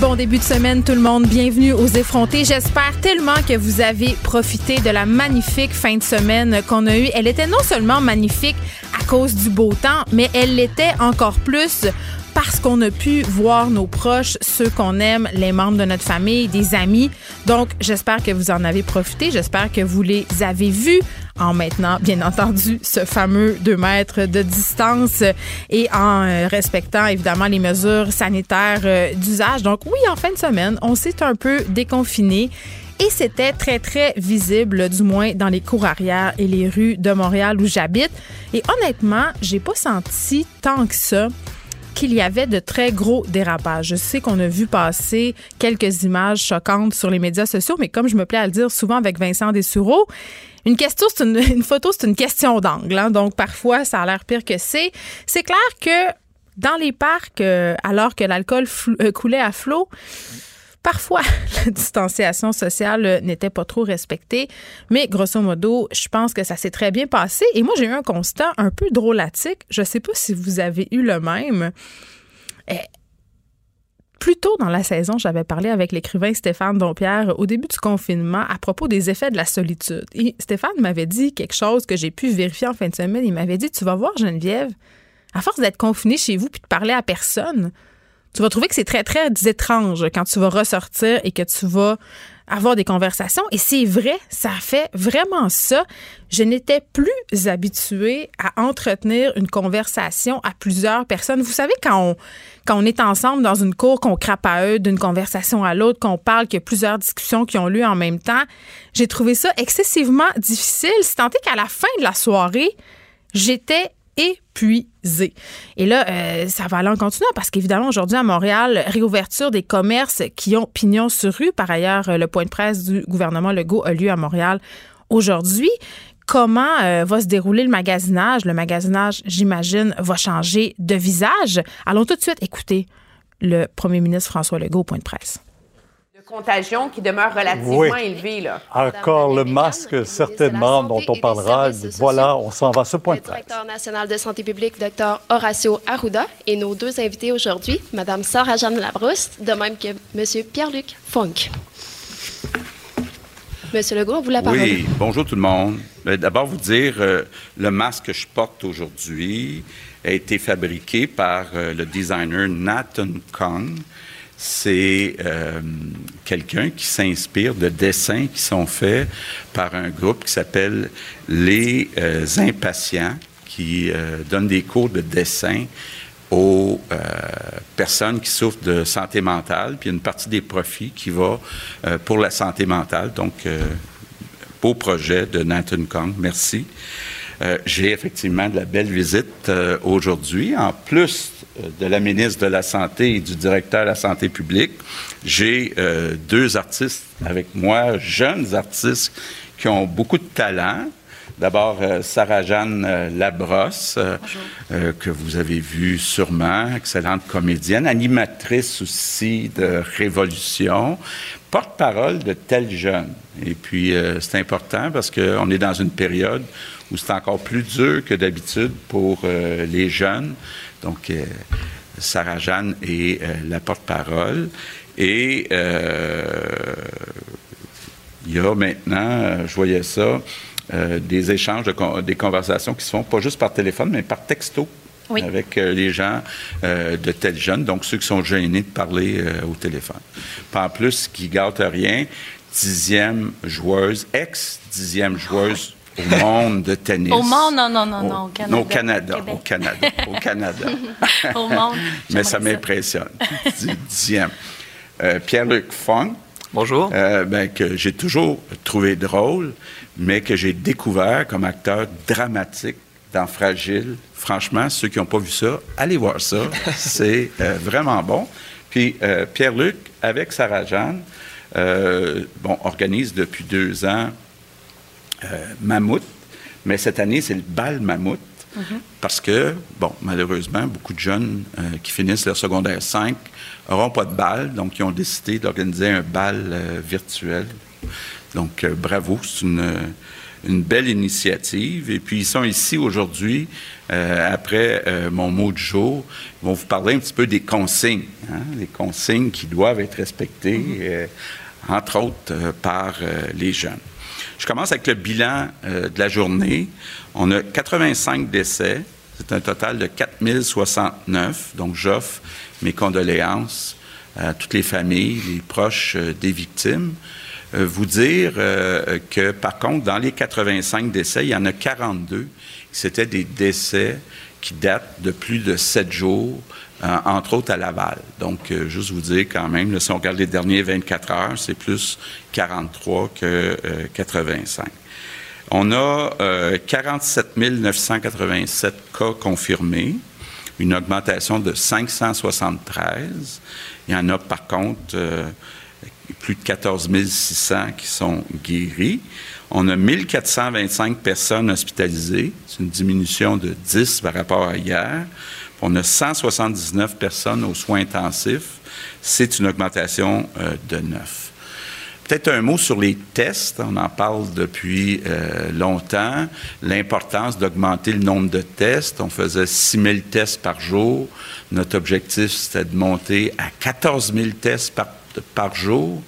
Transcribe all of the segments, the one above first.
Bon début de semaine tout le monde, bienvenue aux effrontés. J'espère tellement que vous avez profité de la magnifique fin de semaine qu'on a eue. Elle était non seulement magnifique à cause du beau temps, mais elle l'était encore plus parce qu'on a pu voir nos proches, ceux qu'on aime, les membres de notre famille, des amis. Donc, j'espère que vous en avez profité. J'espère que vous les avez vus en maintenant, bien entendu, ce fameux 2 mètres de distance et en euh, respectant évidemment les mesures sanitaires euh, d'usage. Donc oui, en fin de semaine, on s'est un peu déconfiné. Et c'était très, très visible, du moins dans les cours arrière et les rues de Montréal où j'habite. Et honnêtement, j'ai pas senti tant que ça qu'il y avait de très gros dérapages. Je sais qu'on a vu passer quelques images choquantes sur les médias sociaux, mais comme je me plais à le dire souvent avec Vincent Dessureau, une une, photo, c'est une question d'angle. Hein. donc parfois, ça a l'air pire que c'est. C'est clair que dans les parcs, euh, alors que l'alcool euh, coulait à flot, Parfois, la distanciation sociale euh, n'était pas trop respectée, mais grosso modo, je pense que ça s'est très bien passé. Et moi, j'ai eu un constat un peu drôlatique. Je ne sais pas si vous avez eu le même. Eh, plus tôt dans la saison, j'avais parlé avec l'écrivain Stéphane Dompierre au début du confinement à propos des effets de la solitude. Et Stéphane m'avait dit quelque chose que j'ai pu vérifier en fin de semaine. Il m'avait dit Tu vas voir, Geneviève, à force d'être confiné chez vous puis de parler à personne, tu vas trouver que c'est très, très étrange quand tu vas ressortir et que tu vas avoir des conversations. Et c'est vrai, ça fait vraiment ça. Je n'étais plus habituée à entretenir une conversation à plusieurs personnes. Vous savez, quand on, est ensemble dans une cour, qu'on crape à eux d'une conversation à l'autre, qu'on parle, qu'il y a plusieurs discussions qui ont lieu en même temps, j'ai trouvé ça excessivement difficile. C'est tant qu'à la fin de la soirée, j'étais épuisé. Et là, euh, ça va aller en continuant parce qu'évidemment, aujourd'hui à Montréal, réouverture des commerces qui ont pignon sur rue. Par ailleurs, euh, le point de presse du gouvernement Legault a lieu à Montréal aujourd'hui. Comment euh, va se dérouler le magasinage? Le magasinage, j'imagine, va changer de visage. Allons tout de suite écouter le premier ministre François Legault au point de presse contagion qui demeure relativement élevée. Là. Encore le masque, certainement, dont on parlera. Voilà, on s'en va à ce point de presse. directeur national de santé publique, Dr Horacio Arruda, et nos deux invités aujourd'hui, Mme Sarah-Jeanne Labrousse, de même que M. Pierre-Luc Funk. Monsieur Legault, vous la parole. Oui, bonjour tout le monde. Euh, d'abord, vous dire, euh, le masque que je porte aujourd'hui a été fabriqué par euh, le designer Nathan Kong c'est euh, quelqu'un qui s'inspire de dessins qui sont faits par un groupe qui s'appelle Les euh, Impatients, qui euh, donne des cours de dessin aux personnes qui souffrent de santé mentale, puis une partie des profits qui va pour la santé mentale. Donc, beau projet de Nathan Kong. Merci. J'ai effectivement de la belle visite aujourd'hui. En plus de la ministre de la Santé et du directeur de la Santé publique. J'ai euh, deux artistes avec moi, jeunes artistes qui ont beaucoup de talent. D'abord, euh, Sarah-Jeanne Labrosse, que vous avez vu sûrement, excellente comédienne, animatrice aussi de Révolution, porte-parole de tels jeunes. Et puis, c'est important parce qu'on est dans une période où c'est encore plus dur que d'habitude pour les jeunes donc, euh, Sarah Jeanne est euh, la porte-parole. Et euh, il y a maintenant, je voyais ça, des échanges, des conversations qui se font pas juste par téléphone, mais par texto. avec les gens de tels jeunes, donc ceux qui sont gênés de parler au téléphone. Pas en plus, qui gâte rien, dixième joueuse, ex-dixième joueuse au monde de tennis. Au monde, non, non, non, non, au Canada. au Canada, au Canada, au monde. Mais ça m'impressionne. Dixième. Euh, Pierre-Luc Fong. Bonjour. Euh, ben, que j'ai toujours trouvé drôle, mais que j'ai découvert comme acteur dramatique dans Fragile. Franchement, ceux qui n'ont pas vu ça, allez voir ça. C'est euh, vraiment bon. Puis Pierre-Luc, avec Sarah-Jeanne, bon, organise depuis deux ans mammouth, mais cette année, c'est le bal mammouth. Parce que, bon, malheureusement, beaucoup de jeunes qui finissent leur secondaire 5 n'auront pas de bal, donc ils ont décidé d'organiser un bal virtuel. Donc, bravo, c'est une, une belle initiative. Et puis, ils sont ici aujourd'hui, euh, après euh, mon mot du jour. Ils vont vous parler un petit peu des consignes, hein, les consignes qui doivent être respectées, euh, entre autres par les jeunes. Je commence avec le bilan de la journée. On a 85 décès. C'est un total de 4069. Donc, j'offre mes condoléances à toutes les familles, les proches des victimes. Euh, vous dire euh, que, par contre, dans les 85 décès, il y en a 42 c'était des décès qui datent de plus de sept jours, euh, entre autres à Laval. Donc, juste vous dire quand même, si on regarde les derniers 24 heures, c'est plus 43 que 85. On a 47 987 cas confirmés, une augmentation de 573. Il y en a par contre plus de 14 600 qui sont guéris. On a 1425 personnes hospitalisées. C'est une diminution de 10 par rapport à hier. On a 179 personnes aux soins intensifs. C'est une augmentation euh, de 9. Peut-être un mot sur les tests. On en parle depuis euh, longtemps. L'importance d'augmenter le nombre de tests. On faisait 6 000 tests par jour. Notre objectif, c'était de monter à 14 000 tests par jour.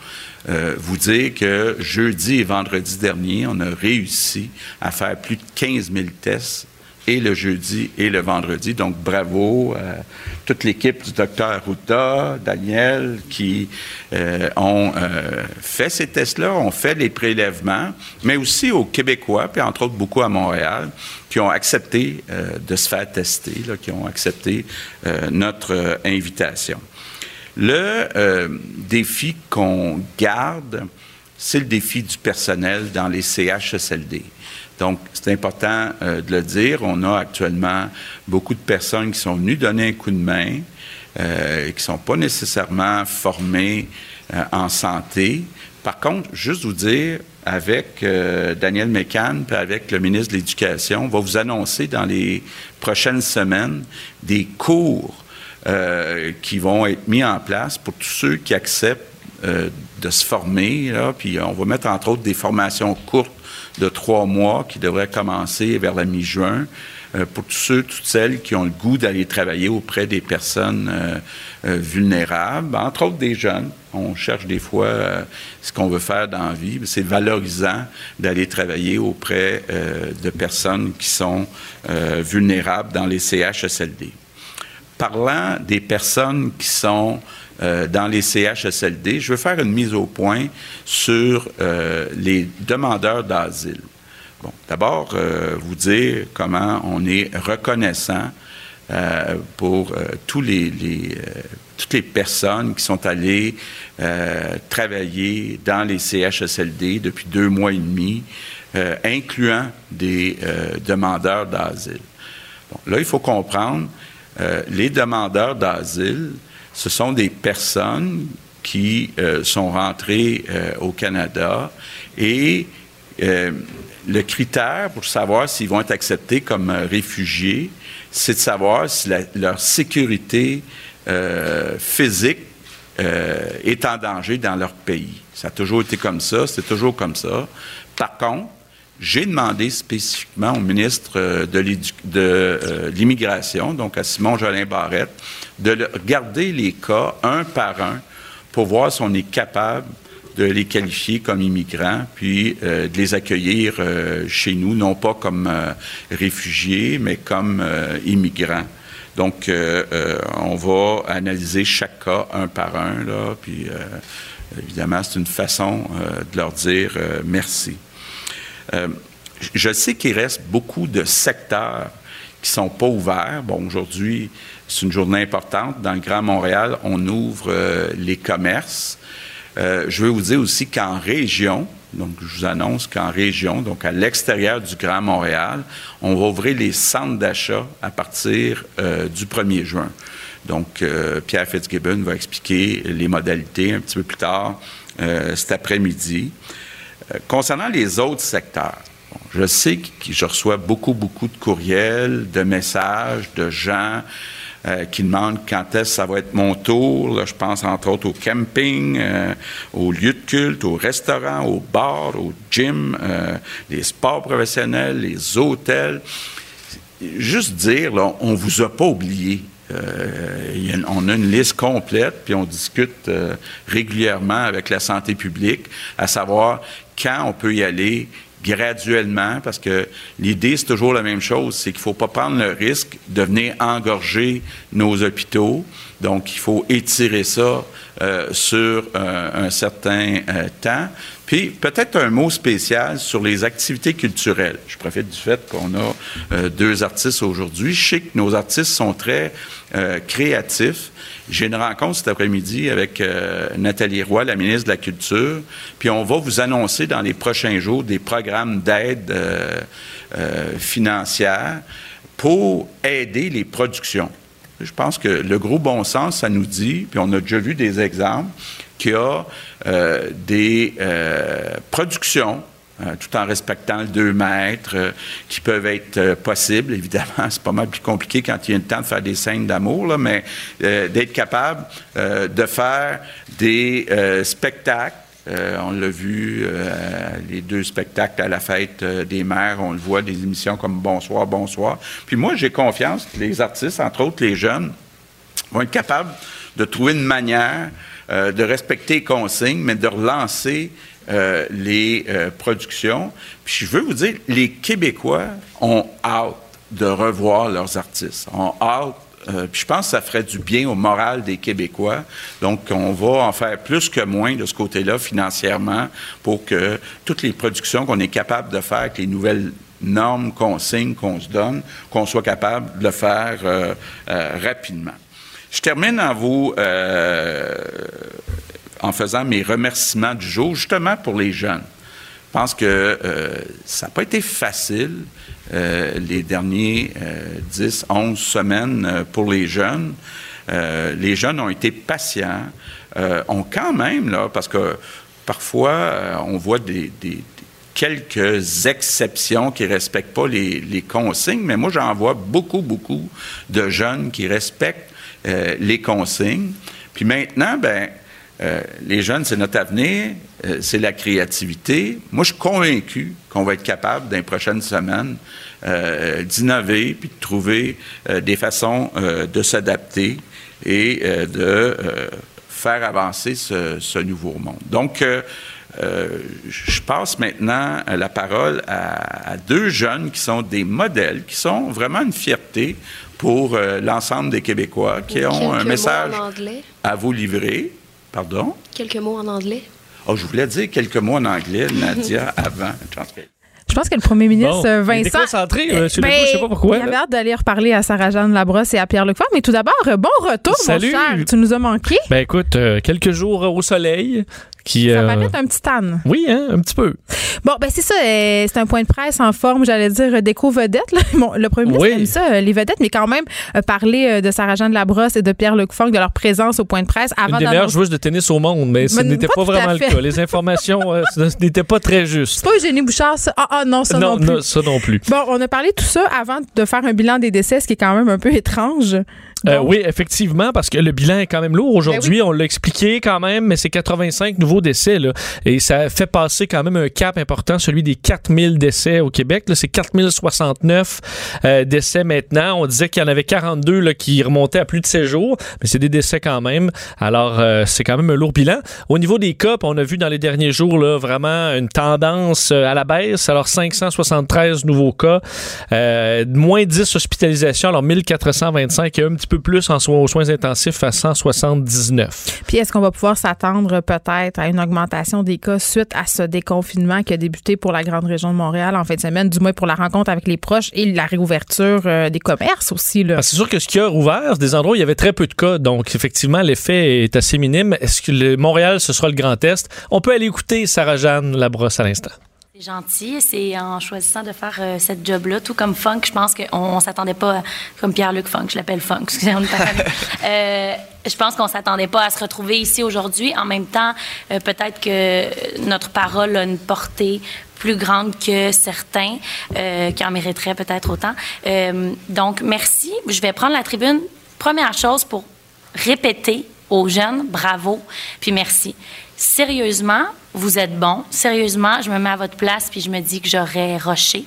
Euh, vous dire que jeudi et vendredi dernier, on a réussi à faire plus de 15 000 tests et le jeudi et le vendredi. Donc, bravo à toute l'équipe du docteur Arruda, Daniel, qui euh, ont euh, fait ces tests-là, ont fait les prélèvements, mais aussi aux Québécois, puis entre autres beaucoup à Montréal, qui ont accepté de se faire tester, qui ont accepté notre invitation. Le euh, défi qu'on garde, c'est le défi du personnel dans les CHSLD. Donc, c'est important euh, de le dire. On a actuellement beaucoup de personnes qui sont venues donner un coup de main, euh, et qui ne sont pas nécessairement formées en santé. Par contre, juste vous dire, avec Daniel Mécan et avec le ministre de l'Éducation, on va vous annoncer dans les prochaines semaines des cours euh, qui vont être mis en place pour tous ceux qui acceptent euh, de se former. puis on va mettre entre autres des formations courtes de trois mois qui devraient commencer vers la mi-juin euh, pour tous ceux, toutes celles qui ont le goût d'aller travailler auprès des personnes vulnérables, entre autres des jeunes. On cherche des fois ce qu'on veut faire dans la vie. C'est valorisant d'aller travailler auprès de personnes qui sont vulnérables dans les CHSLD parlant des personnes qui sont euh, dans les CHSLD, je veux faire une mise au point sur euh, les demandeurs d'asile. Bon, d'abord, euh, vous dire comment on est reconnaissant pour toutes les personnes qui sont allées travailler dans les CHSLD depuis deux mois et demi, incluant des demandeurs d'asile. Bon, là, il faut comprendre les demandeurs d'asile, ce sont des personnes qui euh, sont rentrées euh, au Canada et le critère pour savoir s'ils vont être acceptés comme réfugiés, c'est de savoir si leur sécurité physique est en danger dans leur pays. Ça a toujours été comme ça, c'est toujours comme ça. Par contre, j'ai demandé spécifiquement au ministre euh, de euh, l'Immigration, donc à Simon Jolin Barrette, de regarder les cas un par un pour voir si on est capable de les qualifier comme immigrants, puis euh, de les accueillir chez nous, non pas comme réfugiés, mais comme immigrants. Donc, on va analyser chaque cas un par un, là, puis évidemment, c'est une façon de leur dire merci. Euh, je sais qu'il reste beaucoup de secteurs qui sont pas ouverts. Bon, aujourd'hui, c'est une journée importante. Dans le Grand Montréal, on ouvre euh, les commerces. Euh, je veux vous dire aussi qu'en région, donc je vous annonce qu'en région, donc à l'extérieur du Grand Montréal, on va ouvrir les centres d'achat à partir du 1er juin. Donc, Pierre Fitzgibbon va expliquer les modalités un petit peu plus tard cet après-midi. Euh, concernant les autres secteurs, je sais que je reçois beaucoup, beaucoup de courriels, de messages de gens euh, qui demandent quand est-ce que ça va être mon tour. Je pense entre autres au camping, euh, aux lieux de culte, aux restaurants, aux bars, aux gyms, les sports professionnels, les hôtels. Juste dire, on vous a pas oublié. Euh, on a une liste complète, puis on discute euh, régulièrement avec la santé publique, à savoir quand on peut y aller graduellement, parce que l'idée, c'est toujours la même chose, c'est qu'il ne faut pas prendre le risque de venir engorger nos hôpitaux. Donc, il faut étirer ça euh, sur euh, un certain euh, temps. Puis, peut-être un mot spécial sur les activités culturelles. Je profite du fait qu'on a euh, deux artistes aujourd'hui. Je sais que nos artistes sont très euh, créatifs. J'ai une rencontre cet après-midi avec euh, Nathalie Roy, la ministre de la Culture, puis on va vous annoncer dans les prochains jours des programmes d'aide euh, euh, financière pour aider les productions. Je pense que le gros bon sens, ça nous dit, puis on a déjà vu des exemples, qu'il y a euh, des euh, productions, euh, tout en respectant le 2 mètres, euh, qui peuvent être possibles. Évidemment, c'est pas mal plus compliqué quand il y a le temps de faire des scènes d'amour, mais d'être capable de faire des spectacles on l'a vu, les deux spectacles à la fête des mères, on le voit, des émissions comme Bonsoir, Bonsoir. Puis moi, j'ai confiance que les artistes, entre autres les jeunes, vont être capables de trouver une manière euh, de respecter les consignes, mais de relancer euh, les euh, productions. Puis je veux vous dire, les Québécois ont hâte de revoir leurs artistes, ont hâte euh, puis je pense que ça ferait du bien au moral des Québécois. Donc, on va en faire plus que moins de ce côté-là financièrement pour que toutes les productions qu'on est capable de faire avec les nouvelles normes, consignes qu'on se donne, qu'on soit capable de le faire euh, euh, rapidement. Je termine en vous euh, en faisant mes remerciements du jour, justement pour les jeunes. Je pense que euh, ça n'a pas été facile euh, les derniers euh, 10, 11 semaines pour les jeunes. Les jeunes ont été patients, ont quand même, là, parce que parfois, on voit des, quelques exceptions qui ne respectent pas les, consignes, mais moi, j'en vois beaucoup, beaucoup de jeunes qui respectent les consignes. Puis maintenant, ben, euh, les jeunes, c'est notre avenir, euh, c'est la créativité. Moi, je suis convaincu qu'on va être capable, dans les prochaines semaines, euh, d'innover puis de trouver euh, des façons euh, de s'adapter et euh, de euh, faire avancer ce, nouveau monde. Donc, euh, euh, je passe maintenant euh, la parole à deux jeunes qui sont des modèles, qui sont vraiment une fierté pour euh, l'ensemble des Québécois, qui ont un message à vous livrer. Pardon? Quelques mots en anglais. Oh, je voulais dire quelques mots en anglais, Nadia, avant. Je pense que- le premier ministre Bon, euh, il est Vincent. déconcentré, euh, monsieur Ben, Legault, je sais pas pourquoi, Il avait hâte d'aller reparler à Sarah-Jeanne Labrosse et à Pierre Leclerc. Mais tout d'abord, bon retour, Salut. mon cher. Tu nous as manqué. Ben écoute, euh, quelques jours au soleil qui... Ça euh, paraît un petit tan. Oui, hein, un petit peu. Bon, ben c'est ça. euh, c'est un point de presse en forme, j'allais dire, euh, déco vedette. Là. Bon, le premier ministre Oui. aime ça, les vedettes, mais quand même, parler de Sarah-Jeanne Labrosse et de Pierre-Luc Funk, de leur présence au point de presse Une avant des meilleures joueuses de tennis au monde, mais ce n'était pas vraiment le cas. Les informations n'étaient pas très justes. C'est pas Eugénie Bouchard, ça. Ah, ah, non, ça non, plus. ça non plus. Bon, on a parlé de tout ça avant de faire un bilan des décès, ce qui est quand même un peu étrange. Euh, oui, effectivement, parce que le bilan est quand même lourd aujourd'hui. On l'a expliqué quand même, mais c'est 85 nouveaux décès. Là, et ça fait passer quand même un cap important, celui des 4000 décès au Québec. C'est 4069 euh, décès maintenant. On disait qu'il y en avait 42 là, qui remontaient à plus de 7 jours, mais c'est des décès quand même. Alors, euh, c'est quand même un lourd bilan. Au niveau des cas, on a vu dans les derniers jours là, vraiment une tendance euh, à la baisse. Alors, 573 nouveaux cas, euh, moins 10 hospitalisations, alors 1425 et un petit peu plus en soins, aux soins intensifs à 179. Puis est-ce qu'on va pouvoir s'attendre peut-être à une augmentation des cas suite à ce déconfinement qui a débuté pour la grande région de Montréal en fin de semaine, du moins pour la rencontre avec les proches et la réouverture euh, des commerces aussi. Là? Ah, C'est sûr que ce qui a rouvert, c'est des endroits où il y avait très peu de cas, donc effectivement, l'effet est assez minime. Est-ce que le Montréal, ce sera le Grand Est? On peut aller écouter Sarah-Jeanne Labrosse à l'instant. C'est gentil. C'est en choisissant de faire euh, cette job-là, tout comme Funk, je pense qu'on ne s'attendait pas, à- comme Pierre-Luc Funk, je l'appelle Funk, pas famille. Euh, je pense qu'on s'attendait pas à se retrouver ici aujourd'hui. En même temps, euh, peut-être que notre parole a une portée plus grande que certains euh, qui en mériteraient peut-être autant. Euh, donc, merci. Je vais prendre la tribune. Première chose pour répéter aux jeunes, bravo, puis merci. Sérieusement, vous êtes bons. Sérieusement, je me mets à votre place puis je me dis que j'aurais rushé.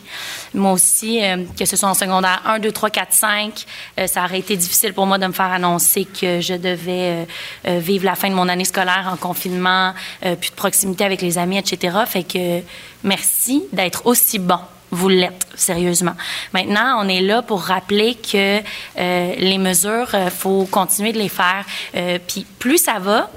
Moi aussi, euh, que ce soit en secondaire 1, 2, 3, 4, 5, euh, ça aurait été difficile pour moi de me faire annoncer que je devais euh, euh, vivre la fin de mon année scolaire en confinement, puis de proximité avec les amis, etc. Fait que merci d'être aussi bon. Vous l'êtes, sérieusement. Maintenant, on est là pour rappeler que les mesures, il faut continuer de les faire. Puis plus ça va,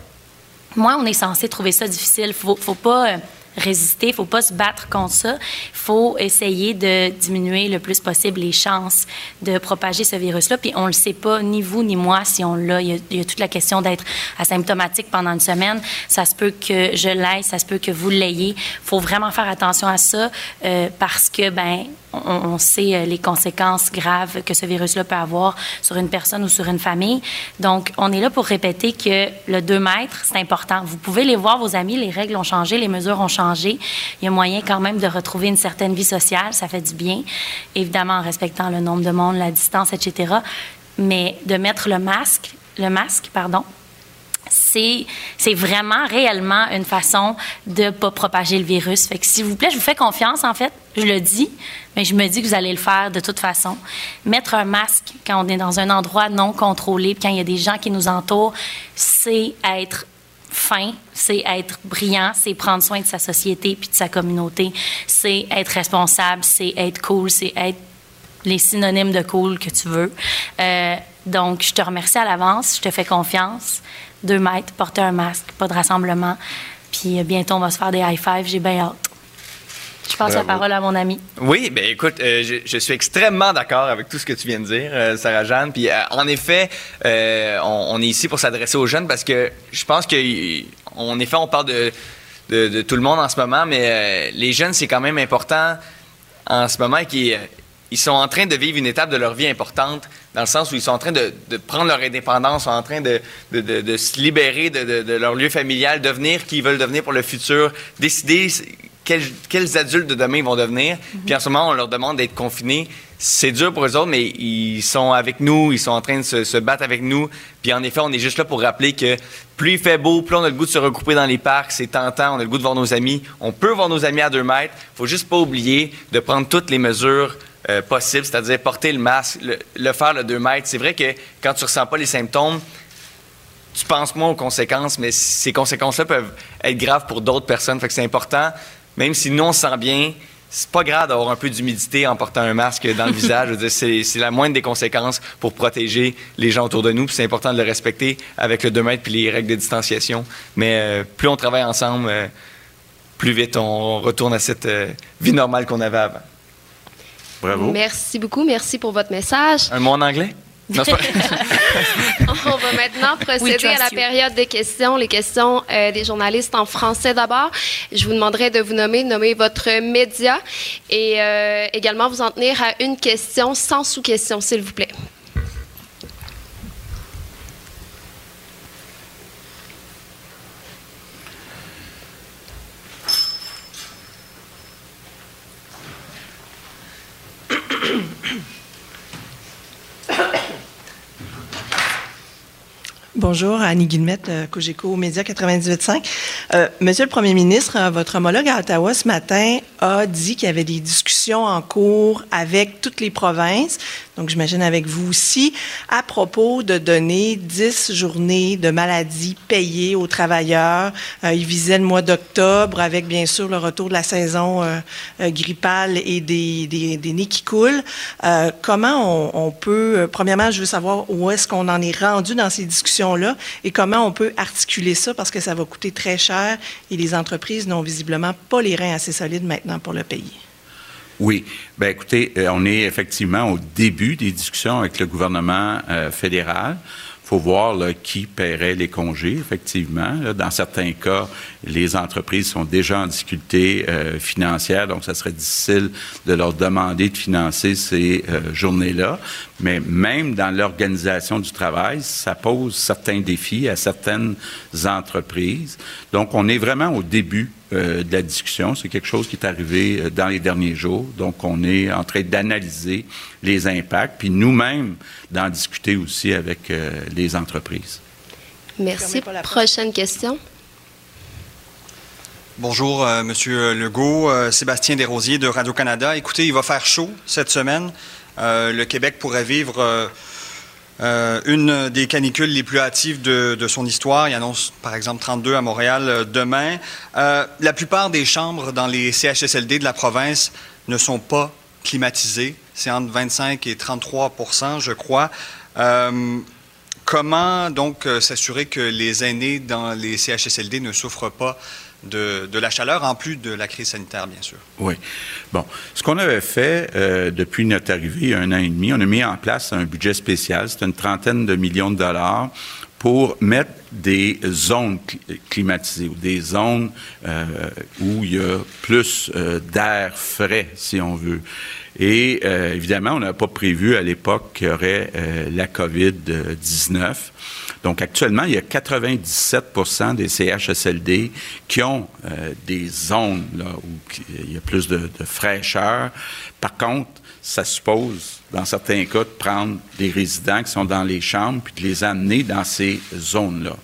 moi, on est censé trouver ça difficile. Faut, faut pas résister, faut pas se battre contre ça. Faut essayer de diminuer le plus possible les chances de propager ce virus-là. Puis on le sait pas, ni vous ni moi, si on l'a. Il y a, il toute la question d'être asymptomatique pendant une semaine. Ça se peut que je l'aille, ça se peut que vous l'ayez. Faut vraiment faire attention à ça euh, parce que ben on sait euh, les conséquences graves que ce virus-là peut avoir sur une personne ou sur une famille. Donc, on est là pour répéter que le 2 mètres, c'est important. Vous pouvez les voir, vos amis, les règles ont changé, les mesures ont changé. Il y a moyen quand même de retrouver une certaine vie sociale, ça fait du bien, évidemment en respectant le nombre de monde, la distance, etc. Mais de mettre le masque, le masque, pardon, c'est c'est vraiment réellement une façon de pas propager le virus. Fait que s'il vous plaît, je vous fais confiance en fait, je le dis, mais je me dis que vous allez le faire de toute façon. Mettre un masque quand on est dans un endroit non contrôlé, quand il y a des gens qui nous entourent, c'est être fin, c'est être brillant, c'est prendre soin de sa société puis de sa communauté, c'est être responsable, c'est être cool, c'est être les synonymes de cool que tu veux. Euh, donc, je te remercie à l'avance, je te fais confiance. Deux mètres, porter un masque, pas de rassemblement. Puis euh, bientôt, on va se faire des high five, j'ai bien hâte. Je passe la parole à mon ami. Oui, ben écoute, euh, je, je suis extrêmement d'accord avec tout ce que tu viens de dire, euh, Sarah Jeanne. Puis euh, en effet, on, on est ici pour s'adresser aux jeunes parce que je pense que, en effet, on parle de, de, de tout le monde en ce moment, mais les jeunes, c'est quand même important en ce moment qu'ils ils sont en train de vivre une étape de leur vie importante, dans le sens où ils sont en train de, de prendre leur indépendance, sont en train de, de, de- de se libérer de leur lieu familial, devenir qui ils veulent devenir pour le futur, décider quels, quels adultes de demain ils vont devenir. Puis en ce moment, on leur demande d'être confinés. C'est dur pour eux autres, mais ils sont avec nous, ils sont en train de se, se battre avec nous. Puis en effet, on est juste là pour rappeler que plus il fait beau, plus on a le goût de se regrouper dans les parcs, c'est tentant, on a le goût de voir nos amis. On peut voir nos amis à deux mètres. faut juste pas oublier de prendre toutes les mesures euh, possibles, c'est-à-dire porter le masque, le, le faire le deux mètres. C'est vrai que quand tu ressens pas les symptômes, tu penses moins aux conséquences, mais ces conséquences-là peuvent être graves pour d'autres personnes. Fait que c'est important, même si nous on se sent bien, c'est pas grave d'avoir un peu d'humidité en portant un masque dans le visage. C'est, la moindre des conséquences pour protéger les gens autour de nous. C'est important de le respecter avec le 2 mètres puis les règles de distanciation. Mais euh, plus on travaille ensemble, euh, plus vite on retourne à cette euh, vie normale qu'on avait avant. Bravo. Merci beaucoup. Merci pour votre message. Un mot en anglais? Non, pas- On va maintenant procéder à la période des questions, les questions euh, des journalistes en français d'abord. Je vous demanderai de vous nommer, nommer votre média et euh, également vous en tenir à une question sans sous-question, s'il vous plaît. Bonjour, Annie Guillemette, euh, Cogeco Média 98.5. Euh, Monsieur le Premier ministre, euh, votre homologue à Ottawa ce matin a dit qu'il y avait des discussions en cours avec toutes les provinces, donc j'imagine avec vous aussi, à propos de donner 10 journées de maladie payées aux travailleurs. Euh, il visait le mois d'octobre avec bien sûr le retour de la saison euh, euh, grippale et des, des, des nids qui coulent. Euh, comment on, on peut, euh, premièrement, je veux savoir où est-ce qu'on en est rendu dans ces discussions-là et comment on peut articuler ça parce que ça va coûter très cher et les entreprises n'ont visiblement pas les reins assez solides maintenant pour le payer. Oui. Ben écoutez, euh, on est effectivement au début des discussions avec le gouvernement euh, fédéral. Faut voir qui paierait les congés, effectivement. Dans certains cas, les entreprises sont déjà en difficulté euh, financière, donc ça serait difficile de leur demander de financer ces euh, journées-là. Mais même dans l'organisation du travail, ça pose certains défis à certaines entreprises. Donc, on est vraiment au début euh, de la discussion. C'est quelque chose qui est arrivé euh, dans les derniers jours. Donc, on est en train d'analyser les impacts, puis nous-mêmes d'en discuter aussi avec euh, les entreprises. Merci. Prochaine question. Bonjour, Monsieur Legault. Sébastien Desrosiers de Radio-Canada. Écoutez, il va faire chaud cette semaine. le Québec pourrait vivre euh, une des canicules les plus hâtives de, son histoire. Il annonce, par exemple, 32 à Montréal euh, demain. Euh, la plupart des chambres dans les CHSLD de la province ne sont pas climatisées. C'est entre 25 et 33% je crois. comment donc s'assurer que les aînés dans les CHSLD ne souffrent pas de, la chaleur, en plus de la crise sanitaire, bien sûr. Oui. Bon, ce qu'on avait fait euh, depuis notre arrivée, un an et demi, on a mis en place un budget spécial, c'est une trentaine de millions de dollars pour mettre des zones climatisées ou des zones euh, où il y a plus euh, d'air frais, si on veut. Et évidemment, on n'a pas prévu à l'époque qu'il y aurait la COVID-19. Donc, actuellement, il y a 97% des CHSLD qui ont euh, des zones là, où il y a plus de, fraîcheur. Par contre, ça suppose, dans certains cas, de prendre des résidents qui sont dans les chambres puis de les amener dans ces zones-là.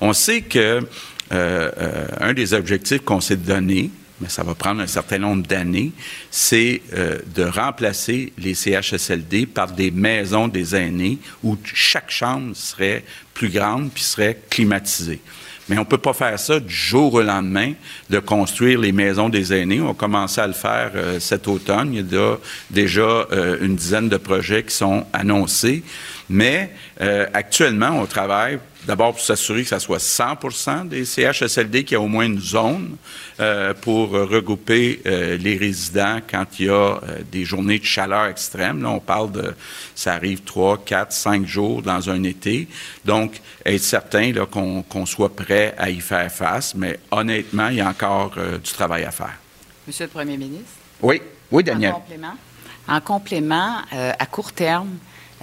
On sait que euh, euh, un des objectifs qu'on s'est donné, mais ça va prendre un certain nombre d'années, c'est euh, de remplacer les CHSLD par des maisons des aînés où chaque chambre serait plus grande puis serait climatisée. Mais on ne peut pas faire ça du jour au lendemain, de construire les maisons des aînés. On a commencé à le faire euh, cet automne. Il y a déjà euh, une dizaine de projets qui sont annoncés. Mais actuellement, on travaille D'abord, pour s'assurer que ça soit 100% des CHSLD qui a au moins une zone euh, pour regrouper euh, les résidents quand il y a euh, des journées de chaleur extrême. Là, on parle de, ça arrive 3, 4, 5 jours dans un été. Donc, être certain qu'on soit prêt à y faire face. Mais honnêtement, il y a encore du travail à faire. Monsieur le Premier ministre? Oui, oui, Daniel. En complément, en complément à court terme,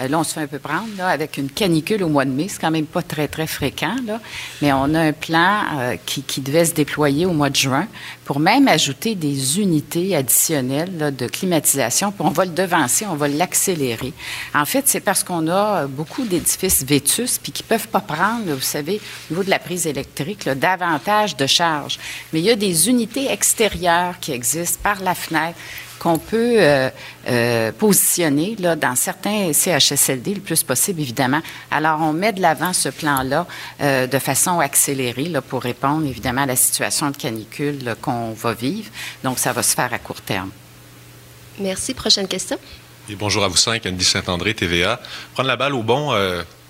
là, on se fait un peu prendre là, avec une canicule au mois de mai. C'est quand même pas très, très fréquent. Là. Mais on a un plan euh, qui, devait se déployer au mois de juin pour même ajouter des unités additionnelles là, de climatisation. On va le devancer, on va l'accélérer. En fait, c'est parce qu'on a beaucoup d'édifices vétus puis qui peuvent pas prendre, vous savez, au niveau de la prise électrique, là, davantage de charges. Mais il y a des unités extérieures qui existent par la fenêtre qu'on peut euh, euh, positionner dans certains CHSLD le plus possible, évidemment. Alors, on met de l'avant ce plan-là euh, de façon accélérée pour répondre, évidemment, à la situation de canicule qu'on va vivre. Donc, ça va se faire à court terme. Merci. Prochaine question. Bonjour à vous cinq, Andy Saint-André, TVA. Prendre la balle au bon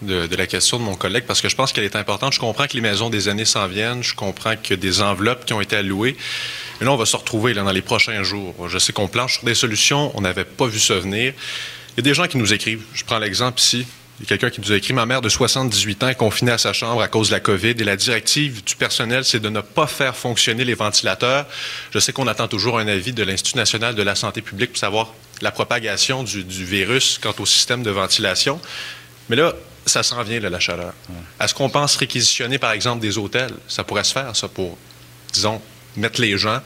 de, de, la question de mon collègue parce que je pense qu'elle est importante. Je comprends que les maisons des années s'en viennent. Je comprends a des enveloppes qui ont été allouées. Mais là, on va se retrouver là, dans les prochains jours. Je sais qu'on planche sur des solutions. On n'avait pas vu ça venir. Il y a des gens qui nous écrivent. Je prends l'exemple ici. Il y a quelqu'un qui nous a écrit Ma mère de 78 ans est confinée à sa chambre à cause de la COVID et la directive du personnel, c'est de ne pas faire fonctionner les ventilateurs. Je sais qu'on attend toujours un avis de l'Institut national de la santé publique pour savoir la propagation du, du virus quant au système de ventilation. Mais là, ça s'en vient, la chaleur. Est-ce qu'on pense réquisitionner, par exemple, des hôtels? Ça pourrait se faire, ça, pour, disons, mettre les gens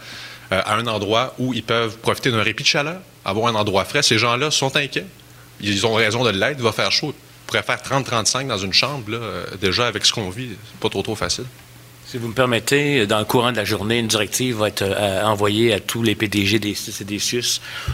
euh, à un endroit où ils peuvent profiter d'un répit de chaleur, avoir un endroit frais. Ces gens-là sont inquiets. Ils ont raison de l'être. Il va faire chaud. Ils pourraient faire 30-35 dans une chambre, là, euh, déjà, avec ce qu'on vit. C'est pas trop, trop facile. Si vous me permettez, dans le courant de la journée, une directive va être euh, envoyée à tous les PDG des CIS et des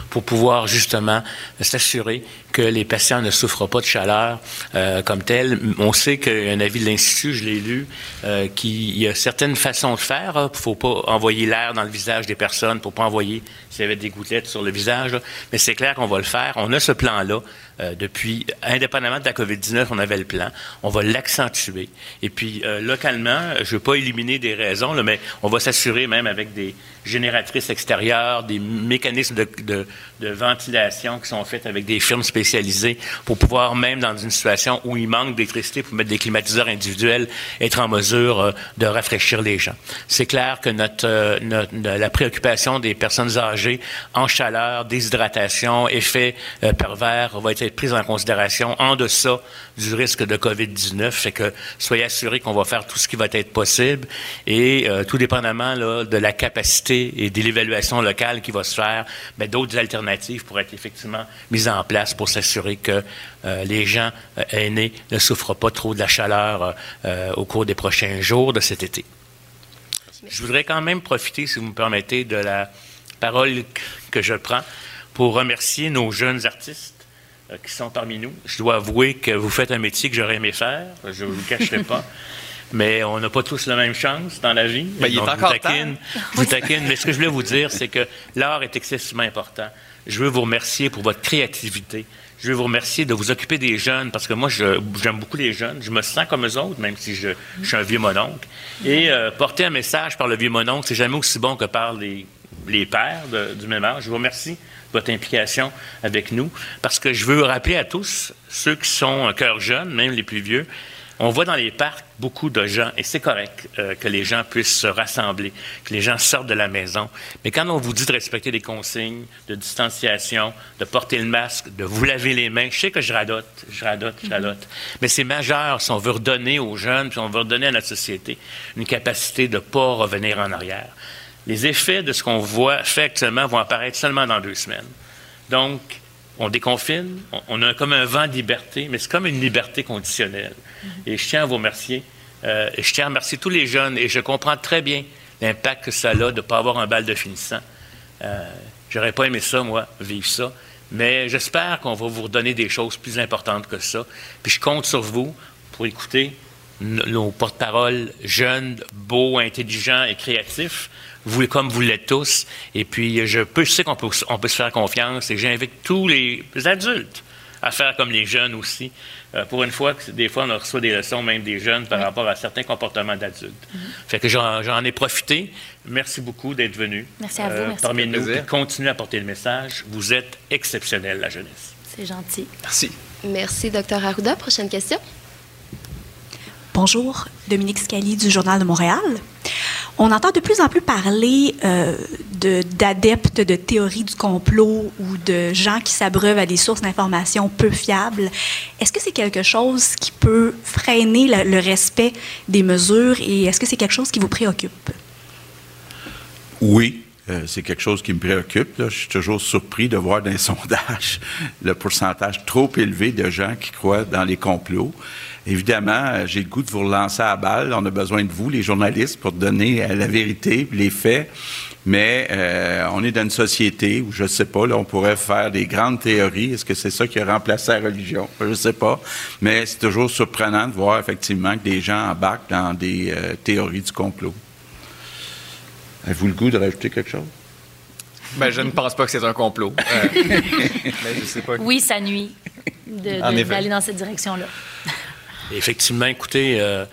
pour pouvoir justement s'assurer que les patients ne souffrent pas de chaleur euh, comme tel. On sait qu'un avis de l'Institut, je l'ai lu, euh, qu'il y a certaines façons de faire. Il hein. ne faut pas envoyer l'air dans le visage des personnes pour pas envoyer s'il y avait des gouttelettes sur le visage. Mais c'est clair qu'on va le faire. On a ce plan-là. Euh, depuis, indépendamment de la COVID-19, on avait le plan. On va l'accentuer. Et puis, euh, localement, je ne veux pas éliminer des raisons, mais on va s'assurer même avec des, génératrices extérieures, des mécanismes de, de, de, ventilation qui sont faits avec des firmes spécialisées pour pouvoir, même dans une situation où il manque d'électricité, pour mettre des climatiseurs individuels, être en mesure euh, de rafraîchir les gens. C'est clair que notre, euh, notre, la préoccupation des personnes âgées en chaleur, déshydratation, effet euh, pervers va être prise en considération en deçà du risque de COVID-19. Fait que soyez assurés qu'on va faire tout ce qui va être possible et tout dépendamment là, de la capacité et de l'évaluation locale qui va se faire, ben, d'autres alternatives pourraient être effectivement mises en place pour s'assurer que euh, les gens euh, aînés ne souffrent pas trop de la chaleur euh, au cours des prochains jours de cet été. Je voudrais quand même profiter, si vous me permettez, de la parole que je prends pour remercier nos jeunes artistes qui sont parmi nous. Je dois avouer que vous faites un métier que j'aurais aimé faire, je ne vous le cacherai pas. Mais on n'a pas tous la même chance dans la vie. Mais il est encore vous taquine, vous taquine. Mais ce que je voulais vous dire, c'est que l'art est excessivement important. Je veux vous remercier pour votre créativité. Je veux vous remercier de vous occuper des jeunes parce que moi, j'aime beaucoup les jeunes. Je me sens comme eux autres, même si je, je suis un vieux mononcle. Et euh, porter un message par le vieux mononcle, c'est jamais aussi bon que par les, les pères de- du même âge. Je vous remercie de votre implication avec nous parce que je veux rappeler à tous, ceux qui sont un cœur jeune, même les plus vieux, on voit dans les parcs beaucoup de gens, et c'est correct euh, que les gens puissent se rassembler, que les gens sortent de la maison. Mais quand on vous dit de respecter les consignes de distanciation, de porter le masque, de vous laver les mains, je sais que je radote, je radote, je radote. Mais c'est majeur si on veut redonner aux jeunes, puis on veut redonner à notre société une capacité de ne pas revenir en arrière. Les effets de ce qu'on voit fait actuellement vont apparaître seulement dans deux semaines. Donc, on déconfine, on, a comme un vent de liberté, mais c'est comme une liberté conditionnelle. Et je tiens à vous remercier. euh, et je tiens à remercier tous les jeunes, et je comprends très bien l'impact que ça a de ne pas avoir un bal de finissant. Euh, J'aurais pas aimé ça, moi, vivre ça. Mais j'espère qu'on va vous redonner des choses plus importantes que ça. Puis je compte sur vous pour écouter nos porte-paroles jeunes, beaux, intelligents et créatifs, vous comme vous l'êtes tous. Et puis je, peux, je sais qu'on peut, on peut se faire confiance et j'invite tous les adultes à faire comme les jeunes aussi. Euh, pour une fois, que des fois, on reçoit des leçons, même des jeunes, par rapport à certains comportements d'adultes. Fait que j'en j'en ai profité. Merci beaucoup d'être venu Merci à vous, merci. parmi nous. plaisir. Continuez à porter le message. Vous êtes exceptionnels, la jeunesse. C'est gentil. Merci. Merci, Dr. Arruda. Prochaine question. Bonjour, Dominique Scali du Journal de Montréal. On entend de plus en plus parler euh, de- d'adeptes de, théories du complot ou de gens qui s'abreuvent à des sources d'informations peu fiables. Est-ce que c'est quelque chose qui peut freiner le respect des mesures et est-ce que c'est quelque chose qui vous préoccupe? Oui, euh, c'est quelque chose qui me préoccupe. Je suis toujours surpris de voir dans les sondages le pourcentage trop élevé de gens qui croient dans les complots. Évidemment, euh, j'ai le goût de vous relancer à la balle. On a besoin de vous, les journalistes, pour donner euh, la vérité, les faits. Mais on est dans une société où, je ne sais pas, on pourrait faire des grandes théories. Est-ce que c'est ça qui a remplacé la religion? Je ne sais pas. Mais c'est toujours surprenant de voir effectivement que des gens embarquent dans des théories du complot. Avez-vous le goût de rajouter quelque chose? Ben, je ne pense pas que c'est un complot. Euh, mais je sais pas. Oui, ça nuit d'aller dans cette direction-là. Effectivement, écoutez, euh,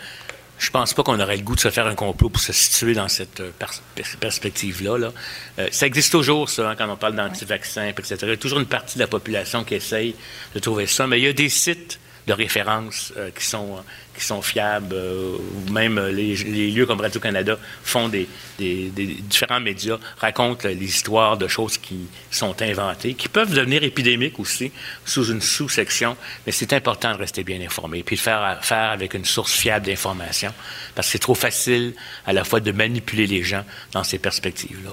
je pense pas qu'on aurait le goût de se faire un complot pour se situer dans cette euh, pers- pers- perspective-là. là. Euh, ça existe toujours, ça, hein, quand on parle d'anti-vaccins, etc. Il y a toujours une partie de la population qui essaye de trouver ça, mais il y a des sites de référence euh, qui, sont, qui sont fiables. euh, même euh, les, lieux comme Radio-Canada font des, des- différents médias, racontent euh, les histoires de choses qui sont inventées, qui peuvent devenir épidémiques aussi, sous une sous-section. Mais c'est important de rester bien informé, puis de faire avec une source fiable d'information, parce que c'est trop facile à la fois de manipuler les gens dans ces perspectives-là.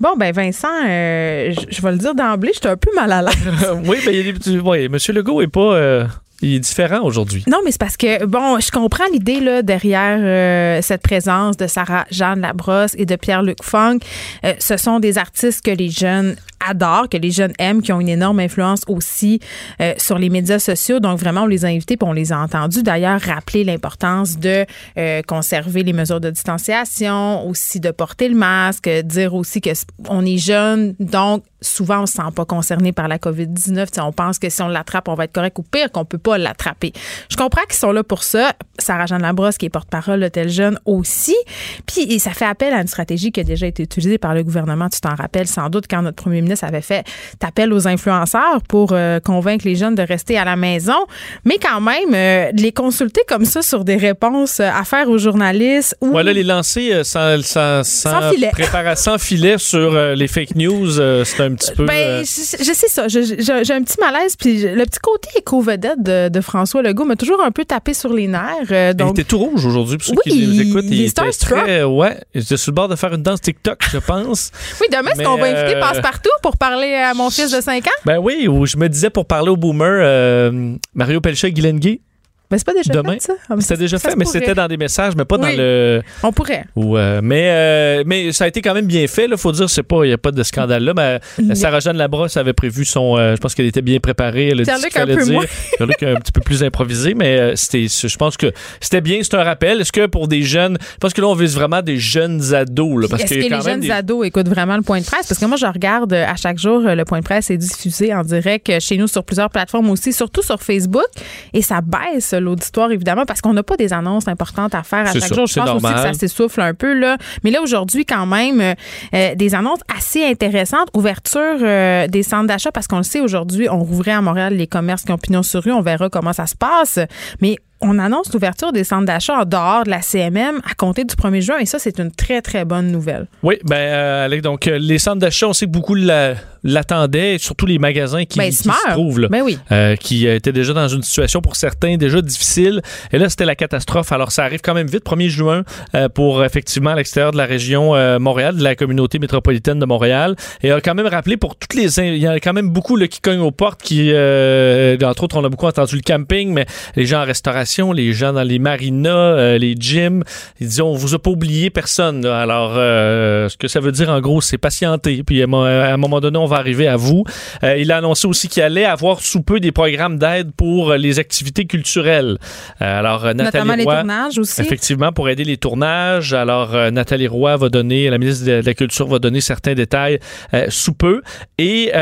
Bon, ben Vincent, euh, je vais le dire d'emblée, j'étais un peu mal à l'aise. oui, mais il y a des petits- ouais, M. Legault est pas. euh, il est différent aujourd'hui. Non, mais c'est parce que, bon, je comprends l'idée là, derrière euh, cette présence de Sarah Jeanne Labrosse et de Pierre-Luc Funk. Euh, ce sont des artistes que les jeunes adorent, que les jeunes aiment, qui ont une énorme influence aussi euh, sur les médias sociaux. Donc vraiment, on les a invités puis on les a entendus. D'ailleurs, rappeler l'importance de conserver les mesures de distanciation, aussi de porter le masque, dire aussi que on est jeune, donc souvent on se sent pas concerné par la COVID-19. on pense que si on l'attrape, on va être correct ou pire qu'on peut pas l'attraper. Je comprends qu'ils sont là pour ça. Sarah-Jeanne Labrosse, qui est porte-parole de Tel Jeune aussi. Puis ça fait appel à une stratégie qui a déjà été utilisée par le gouvernement. Tu t'en rappelles sans doute quand notre premier ministre avait fait appel aux influenceurs pour euh, convaincre les jeunes de rester à la maison. Mais quand même, euh, les consulter comme ça sur des réponses à faire aux journalistes. Ou... Voilà, les lancer euh, sans, sans, sans, filet. sans filet sur les fake news, c'est un petit peu. Ben, je, sais ça. J'ai un petit malaise. Puis le petit côté éco-vedette de, de, François Legault m'a toujours un peu tapé sur les nerfs. donc... Il était tout rouge aujourd'hui, pour ceux qui nous écoutent. Il, était très. Ouais, il était sur le bord de faire une danse TikTok, je pense. oui, demain, est-ce qu'on va inviter Passe-Partout pour parler à mon fils de 5 ans? Ben oui, ou je me disais pour parler au boomer, euh, Mario Pelcha et. Mais c'est pas déjà Demain. fait, ça? Ah, c'était déjà fait, mais c'était dans des messages, mais pas dans le. On pourrait. Ouais, mais, euh, mais ça a été quand même bien fait. Il faut dire, c'est pas, il n'y a pas de scandale là. Mais Sarah-Jeanne Labrosse avait prévu son. Euh, je pense qu'elle était bien préparée. Elle a dit un peu dire. un petit peu plus improvisé, mais euh, c'était, je pense que c'était bien. C'est un rappel. Est-ce que pour des jeunes. Je pense que là, on vise vraiment des jeunes ados. Là, parce Est-ce que, que les jeunes ados écoutent vraiment le point de presse? Parce que moi, je regarde à chaque jour, le point de presse est diffusé en direct chez nous sur plusieurs plateformes aussi, surtout sur Facebook. Et ça baisse l'auditoire, évidemment parce qu'on n'a pas des annonces importantes à faire à chaque jour. Je pense aussi que ça s'essouffle un peu. Là. Mais là, aujourd'hui, quand même, euh, euh, des annonces assez intéressantes. Ouverture euh, des centres d'achat, parce qu'on le sait, aujourd'hui, on rouvrait à Montréal les commerces qui ont pignon sur rue. On verra comment ça se passe. Mais on annonce l'ouverture des centres d'achat en dehors de la CMM à compter du 1er juin et ça, c'est une très, très bonne nouvelle. Oui, ben, euh, donc, euh, les centres d'achat, on sait que beaucoup l'attendaient, surtout les magasins qui, ben, se trouvent, là, ben oui. euh, qui étaient déjà dans une situation pour certains déjà difficile. Et là, c'était la catastrophe. Alors, ça arrive quand même vite, 1er juin, euh, pour effectivement l'extérieur de la région Montréal, de la communauté métropolitaine de Montréal. Et a quand même rappelé pour toutes les. Il y a quand même beaucoup là, qui cognent aux portes, qui, entre autres, on a beaucoup entendu le camping, mais les gens en restauration les gens dans les marinas, euh, les gyms. Ils disent on vous a pas oublié personne. Alors, euh, ce que ça veut dire en gros, c'est patienter. Puis à, un moment donné, on va arriver à vous. Euh, il a annoncé aussi qu'il allait avoir sous peu des programmes d'aide pour les activités culturelles. alors, Nathalie Notamment Roy, les tournages aussi. Effectivement, pour aider les tournages. Alors, Nathalie Roy va donner, la ministre de la Culture va donner certains détails sous peu. Et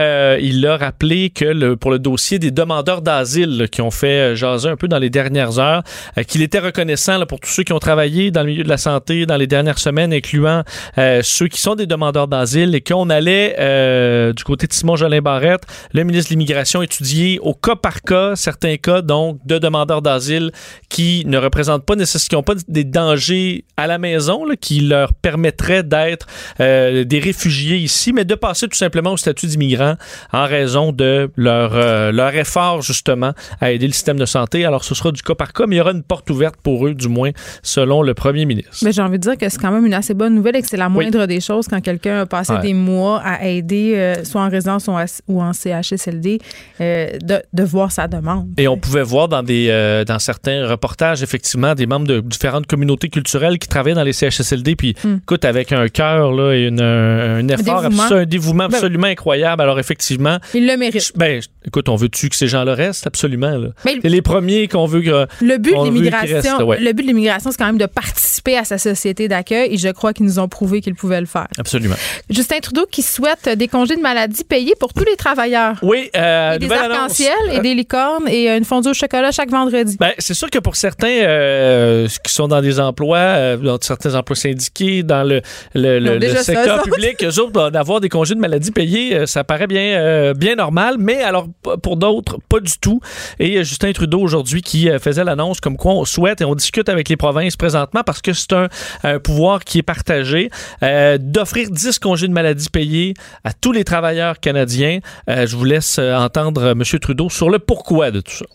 il a rappelé que le, pour le dossier des demandeurs d'asile qui ont fait jaser un peu dans les dernières euh, qu'il était reconnaissant pour tous ceux qui ont travaillé dans le milieu de la santé dans les dernières semaines, incluant euh, ceux qui sont des demandeurs d'asile, et qu'on allait, euh, du côté de Simon Jolin Barrette, le ministre de l'Immigration, étudier au cas par cas certains cas donc de demandeurs d'asile qui ne représentent pas nécessairement, pas des dangers à la maison, qui leur permettraient d'être des réfugiés ici, mais de passer tout simplement au statut d'immigrant en raison de leur, effort justement à aider le système de santé. Alors ce sera du cas par comme il y aura une porte ouverte pour eux, du moins, selon le premier ministre. Mais j'ai envie de dire que c'est quand même une assez bonne nouvelle et que c'est la moindre des choses quand quelqu'un a passé des mois à aider, euh, soit en résidence ou en CHSLD, euh, de, de, voir sa demande. Et on pouvait voir dans, des, euh, dans certains reportages, effectivement, des membres de différentes communautés culturelles qui travaillaient dans les CHSLD, puis hmm. écoute, avec un cœur et une, un, effort, un dévouement, un dévouement ben absolument incroyable. Alors, effectivement. Il le mérite. Ben, écoute, on veut-tu que ces gens-là restent? Absolument. C'est les premiers qu'on veut que le but de l'immigration, le but de l'immigration, c'est quand même de participer à sa société d'accueil et je crois qu'ils nous ont prouvé qu'ils pouvaient le faire. Absolument. Justin Trudeau qui souhaite des congés de maladie payés pour tous les travailleurs. Oui, euh, des arcs-en-ciel et des licornes et une fondue au chocolat chaque vendredi. Ben, c'est sûr que pour certains euh, qui sont dans des emplois, euh, dans certains emplois syndiqués, dans le, le, secteur public, eux autres, d'avoir des congés de maladie payés, euh, ça paraît bien, bien normal, mais alors pour d'autres, pas du tout. Et Justin Trudeau aujourd'hui qui faisait l'annonce comme quoi on souhaite et on discute avec les provinces présentement parce que c'est un, pouvoir qui est partagé euh, d'offrir 10 congés de maladie payés à tous les travailleurs canadiens. Euh, je vous laisse euh, entendre M. Trudeau sur le pourquoi de tout ça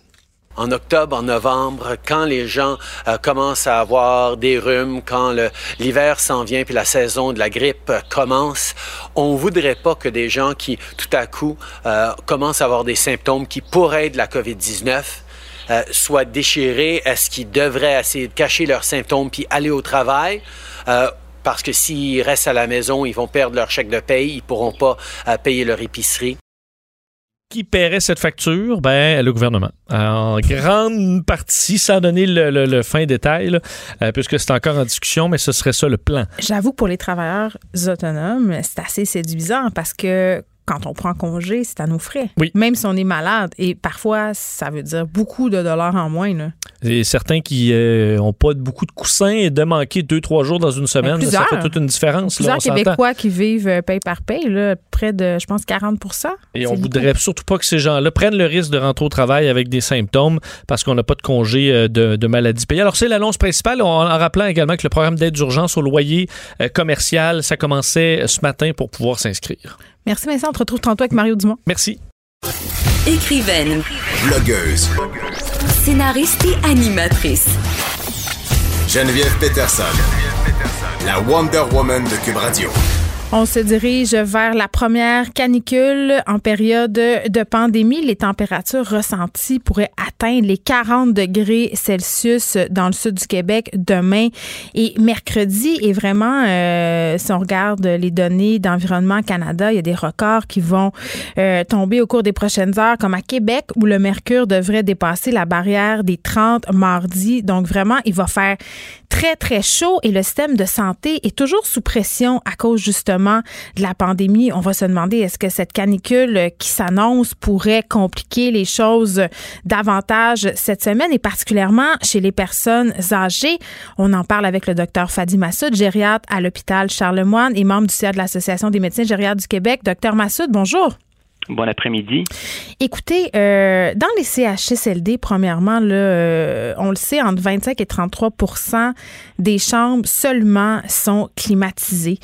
en octobre, en novembre, quand les gens commencent à avoir des rhumes, quand l'hiver s'en vient puis la saison de la grippe commence, on voudrait pas que des gens qui tout à coup commencent à avoir des symptômes qui pourraient être de la COVID-19 euh, soient déchirés? Est-ce qu'ils devraient essayer de cacher leurs symptômes puis aller au travail? Euh, parce que s'ils restent à la maison, ils vont perdre leur chèque de paye, ils pourront pas payer leur épicerie qui paierait cette facture? Ben, le gouvernement. En grande partie, sans donner le, fin détail, euh, puisque c'est encore en discussion, mais ce serait ça le plan. J'avoue que pour les travailleurs autonomes, c'est assez séduisant parce que quand on prend congé, c'est à nos frais. Oui. Même si on est malade. Et parfois, ça veut dire beaucoup de dollars en moins. Là. Et certains qui n'ont euh, pas beaucoup de coussins et de manquer deux, trois jours dans une semaine, ça fait toute une différence. Plusieurs Québécois qui vivent euh, paye par paye, là, près de, je pense, 40 Et on voudrait surtout pas que ces gens-là prennent le risque de rentrer au travail avec des symptômes parce qu'on n'a pas de congé euh, de, maladie payée. Alors, c'est l'annonce principale, en, rappelant également que le programme d'aide d'urgence au loyer commercial, ça commençait ce matin pour pouvoir s'inscrire. Merci Vincent, on te retrouve tantôt avec Mario Dumont. Merci. Écrivaine. Blogueuse. Scénariste et animatrice. Geneviève Peterson. La Wonder Woman de Cube Radio. On se dirige vers la première canicule en période de pandémie. Les températures ressenties pourraient atteindre les 40 degrés Celsius dans le sud du Québec demain et mercredi. Et vraiment, euh, si on regarde les données d'Environnement Canada, il y a des records qui vont euh, tomber au cours des prochaines heures, comme à Québec, où le mercure devrait dépasser la barrière des 30 mardi. Donc vraiment, il va faire très, très chaud et le système de santé est toujours sous pression à cause justement de la pandémie. On va se demander est-ce que cette canicule qui s'annonce pourrait compliquer les choses davantage cette semaine et particulièrement chez les personnes âgées? On en parle avec le docteur Fadi Massoud, gériatre à l'hôpital Charlemagne et membre du CA de l'Association des médecins gériatres du Québec. Docteur Massoud, bonjour. Bon après-midi. Écoutez, euh, dans les CHSLD, premièrement, là, euh, on le sait, entre 25 et 33% des chambres seulement sont climatisées.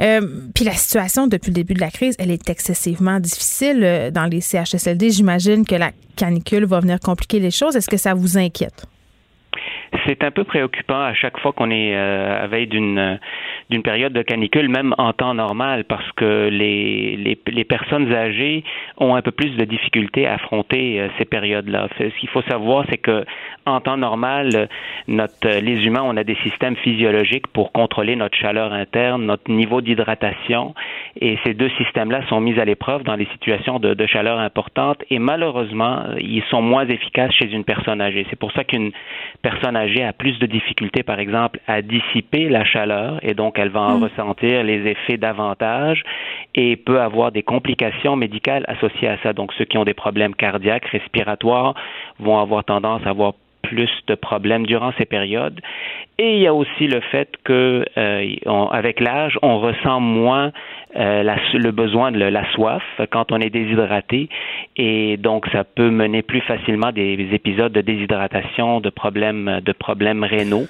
Euh, puis la situation depuis le début de la crise, elle est excessivement difficile dans les CHSLD. J'imagine que la canicule va venir compliquer les choses. Est-ce que ça vous inquiète? C'est un peu préoccupant à chaque fois qu'on est à veille d'une d'une période de canicule, même en temps normal, parce que les, les, personnes âgées ont un peu plus de difficultés à affronter euh, ces périodes-là. Ce qu'il faut savoir, c'est que en temps normal, notre, les humains, on a des systèmes physiologiques pour contrôler notre chaleur interne, notre niveau d'hydratation, et ces deux systèmes-là sont mis à l'épreuve dans les situations de, de chaleur importante, et malheureusement, ils sont moins efficaces chez une personne âgée. C'est pour ça qu'une personne âgée a plus de difficultés, par exemple, à dissiper la chaleur, et donc elle va en mm. ressentir les effets davantage et peut avoir des complications médicales associées à ça. Donc, ceux qui ont des problèmes cardiaques, respiratoires, vont avoir tendance à avoir plus de problèmes durant ces périodes. Et il y a aussi le fait que, euh, l'âge, on ressent moins euh, le besoin de la soif quand on est déshydraté, et donc ça peut mener plus facilement des épisodes de déshydratation, de problèmes, de problèmes rénaux.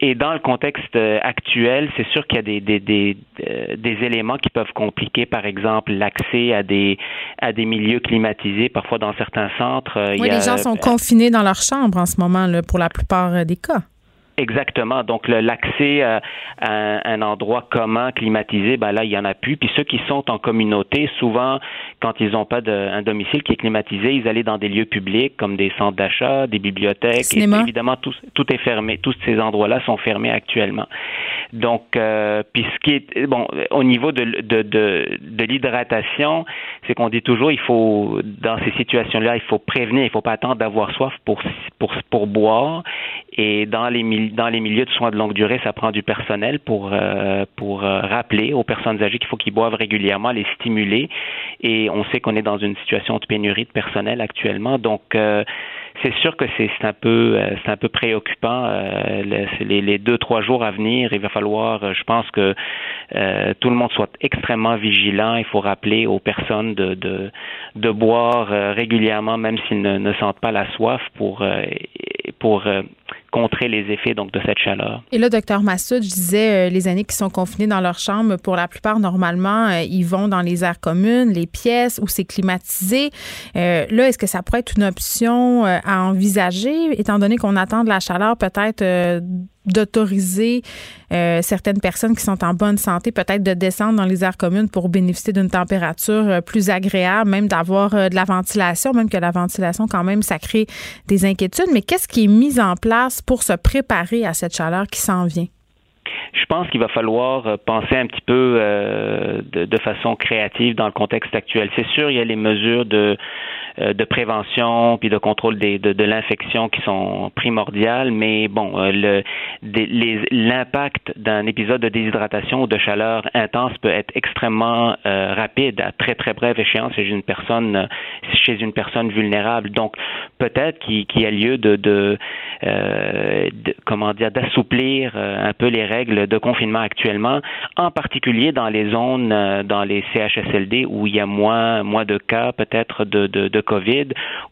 Et dans le contexte euh, actuel, c'est sûr qu'il y a des, des, des, euh, des, éléments qui peuvent compliquer, par exemple, l'accès à des, à des milieux climatisés. Parfois, dans certains centres. Euh, oui, les gens sont confinés dans leur chambre en ce moment, là, pour la plupart des cas. Exactement. Donc l'accès à, un endroit commun, climatisé, ben là il y en a plus. Puis ceux qui sont en communauté, souvent quand ils n'ont pas de, un domicile qui est climatisé, ils allaient dans des lieux publics comme des centres d'achat, des bibliothèques. Et évidemment tout, tout est fermé. Tous ces endroits-là sont fermés actuellement. Donc euh, puis ce qui est bon au niveau de de, de, de l'hydratation, c'est qu'on dit toujours il faut dans ces situations-là il faut prévenir, il faut pas attendre d'avoir soif pour pour pour boire. Et dans les dans les milieux de soins de longue durée, ça prend du personnel pour euh, pour euh, rappeler aux personnes âgées qu'il faut qu'ils boivent régulièrement, les stimuler. Et on sait qu'on est dans une situation de pénurie de personnel actuellement, donc euh, c'est sûr que c'est un peu c'est un peu préoccupant. les, les, deux trois jours à venir, il va falloir, je pense que tout le monde soit extrêmement vigilant. Il faut rappeler aux personnes de de, de boire régulièrement, même s'ils ne, ne, sentent pas la soif, pour pour contrer les effets donc de cette chaleur. Et là, docteur Massoud, je disais, euh, les années qui sont confinés dans leur chambre, pour la plupart, normalement, euh, ils vont dans les aires communes, les pièces où c'est climatisé. Euh, là, est-ce que ça pourrait être une option à envisager, étant donné qu'on attend de la chaleur peut-être d'autoriser euh, certaines personnes qui sont en bonne santé peut-être de descendre dans les aires communes pour bénéficier d'une température euh, plus agréable, même d'avoir euh, de la ventilation, même que la ventilation quand même ça crée des inquiétudes. Mais qu'est-ce qui est mis en place pour se préparer à cette chaleur qui s'en vient? je pense qu'il va falloir penser un petit peu de, de, façon créative dans le contexte actuel. C'est sûr, il y a les mesures de de prévention puis de contrôle des, de, de l'infection qui sont primordiales, mais bon, euh, le, l'impact d'un épisode de déshydratation ou de chaleur intense peut être extrêmement euh, rapide à très très brève échéance chez une personne chez une personne vulnérable. Donc peut-être qu'il, y a lieu de, de, de comment dire d'assouplir un peu les règles de confinement actuellement, en particulier dans les zones dans les CHSLD où il y a moins moins de cas peut-être de, de, de COVID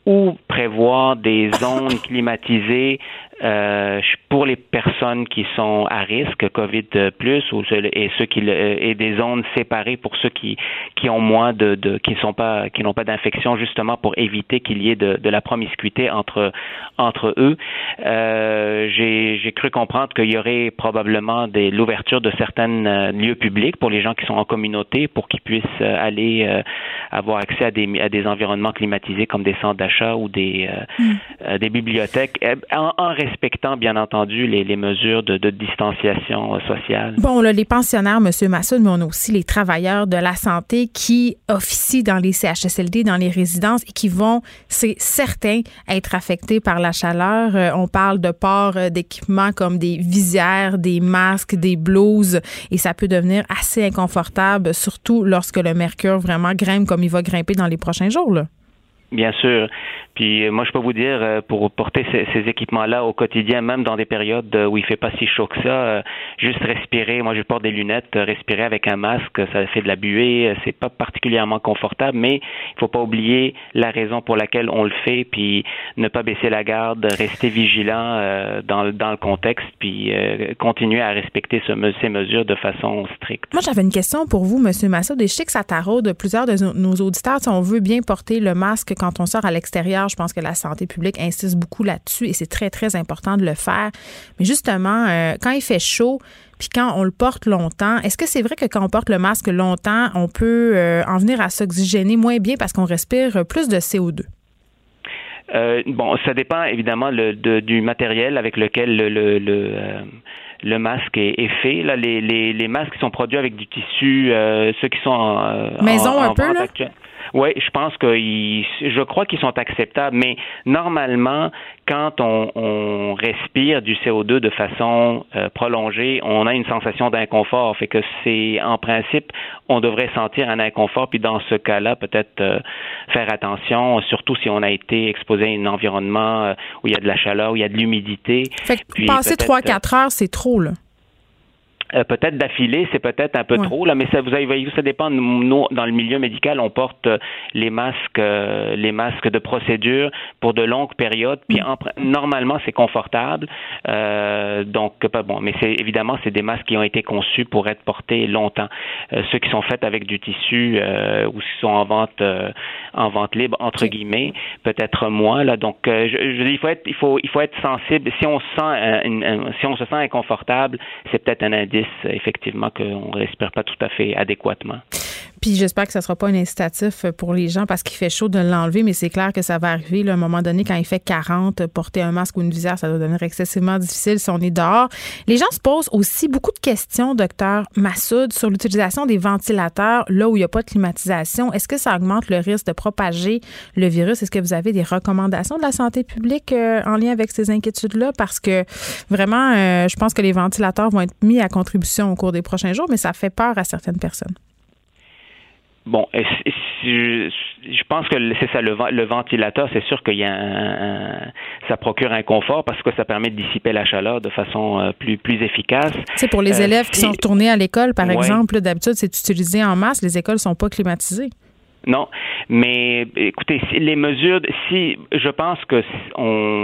ou prévoir des zones climatisées euh, pour les personnes qui sont à risque COVID plus ou et ceux qui et des zones séparées pour ceux qui qui ont moins de, de qui sont pas qui n'ont pas d'infection justement pour éviter qu'il y ait de, de, la promiscuité entre entre eux. Euh, j'ai cru comprendre qu'il y aurait probablement des l'ouverture de certains euh, lieux publics pour les gens qui sont en communauté pour qu'ils puissent euh, aller euh, avoir accès à des à des environnements climatisés comme des centres d'achat ou des mm. des bibliothèques en, en respectant bien entendu les, les mesures de, de, distanciation sociale. Bon, là, les pensionnaires, M. Massoud, mais on a aussi les travailleurs de la santé qui officient dans les CHSLD, dans les résidences et qui vont, c'est certain, être affectés par la chaleur. Euh, on parle de port euh, d'équipements comme des visières, des masques, des blouses et ça peut devenir assez inconfortable, surtout lorsque le mercure vraiment grimpe comme il va grimper dans les prochains jours. Là. Bien sûr. Puis euh, moi, je peux vous dire, euh, pour porter ces, ces équipements-là au quotidien, même dans des périodes où il fait pas si chaud que ça, euh, juste respirer. Moi, je porte des lunettes, respirer avec un masque, ça fait de la buée, c'est pas particulièrement confortable, mais il faut pas oublier la raison pour laquelle on le fait, puis ne pas baisser la garde, rester vigilant dans, dans le contexte, puis continuer à respecter ce, ces mesures de façon stricte. Moi, j'avais une question pour vous, Monsieur. Et je sais que ça taraude plusieurs de nos auditeurs. Si on veut bien porter le masque quand on sort à l'extérieur, je pense que la santé publique insiste beaucoup là-dessus et c'est très, très important de le faire. Mais justement, euh, quand il fait chaud, puis quand on le porte longtemps, est-ce que c'est vrai que quand on porte le masque longtemps, on peut euh, en venir à s'oxygéner moins bien parce qu'on respire plus de CO2? Euh, bon, ça dépend évidemment le, du matériel avec lequel le, le, le masque est, fait. Là, les, les, les, masques qui sont produits avec du tissu, ceux qui sont en, maison un peu là? Oui, je pense que je crois qu'ils sont acceptables, mais normalement, quand on, on respire du CO2 de façon euh, prolongée, on a une sensation d'inconfort. Fait que c'est en principe, on devrait sentir un inconfort, puis dans ce cas-là, peut-être euh, faire attention, surtout si on a été exposé à un environnement euh, où il y a de la chaleur, où il y a de l'humidité. Fait que passer 3-4 heures, c'est trop, là. Euh, peut-être d'affilée, c'est peut-être un peu trop là, mais ça vous avez ça dépend. Nous, dans le milieu médical, on porte euh, les masques, euh, les masques de procédure pour de longues périodes. Puis mm. normalement, c'est confortable. donc pas bon, mais c'est évidemment c'est des masques qui ont été conçus pour être portés longtemps. ceux qui sont faits avec du tissu ou qui sont en vente en vente libre entre guillemets, peut-être moins là. Donc je, je, il faut être il faut il faut être sensible. Si on sent si on se sent inconfortable, c'est peut-être un indice effectivement qu'on ne respire pas tout à fait adéquatement. Puis j'espère que ça sera pas un incitatif pour les gens parce qu'il fait chaud de l'enlever, mais c'est clair que ça va arriver. à un moment donné, quand il fait 40, porter un masque ou une visière, ça doit devenir excessivement difficile si on est dehors. Les gens se posent aussi beaucoup de questions, docteur Massoud, sur l'utilisation des ventilateurs là où il n'y a pas de climatisation. Est-ce que ça augmente le risque de propager le virus? Est-ce que vous avez des recommandations de la santé publique euh, en lien avec ces inquiétudes-là? Parce que vraiment, euh, je pense que les ventilateurs vont être mis à contribution au cours des prochains jours, mais ça fait peur à certaines personnes. Bon, je, pense que c'est ça, le, ventilateur, c'est sûr qu'il y a un, ça procure un confort parce que ça permet de dissiper la chaleur de façon euh, plus, plus efficace. C'est pour les euh, élèves qui sont retournés à l'école, par exemple, d'habitude, c'est utilisé en masse, les écoles sont pas climatisées. Non, mais écoutez, les mesures, si je pense que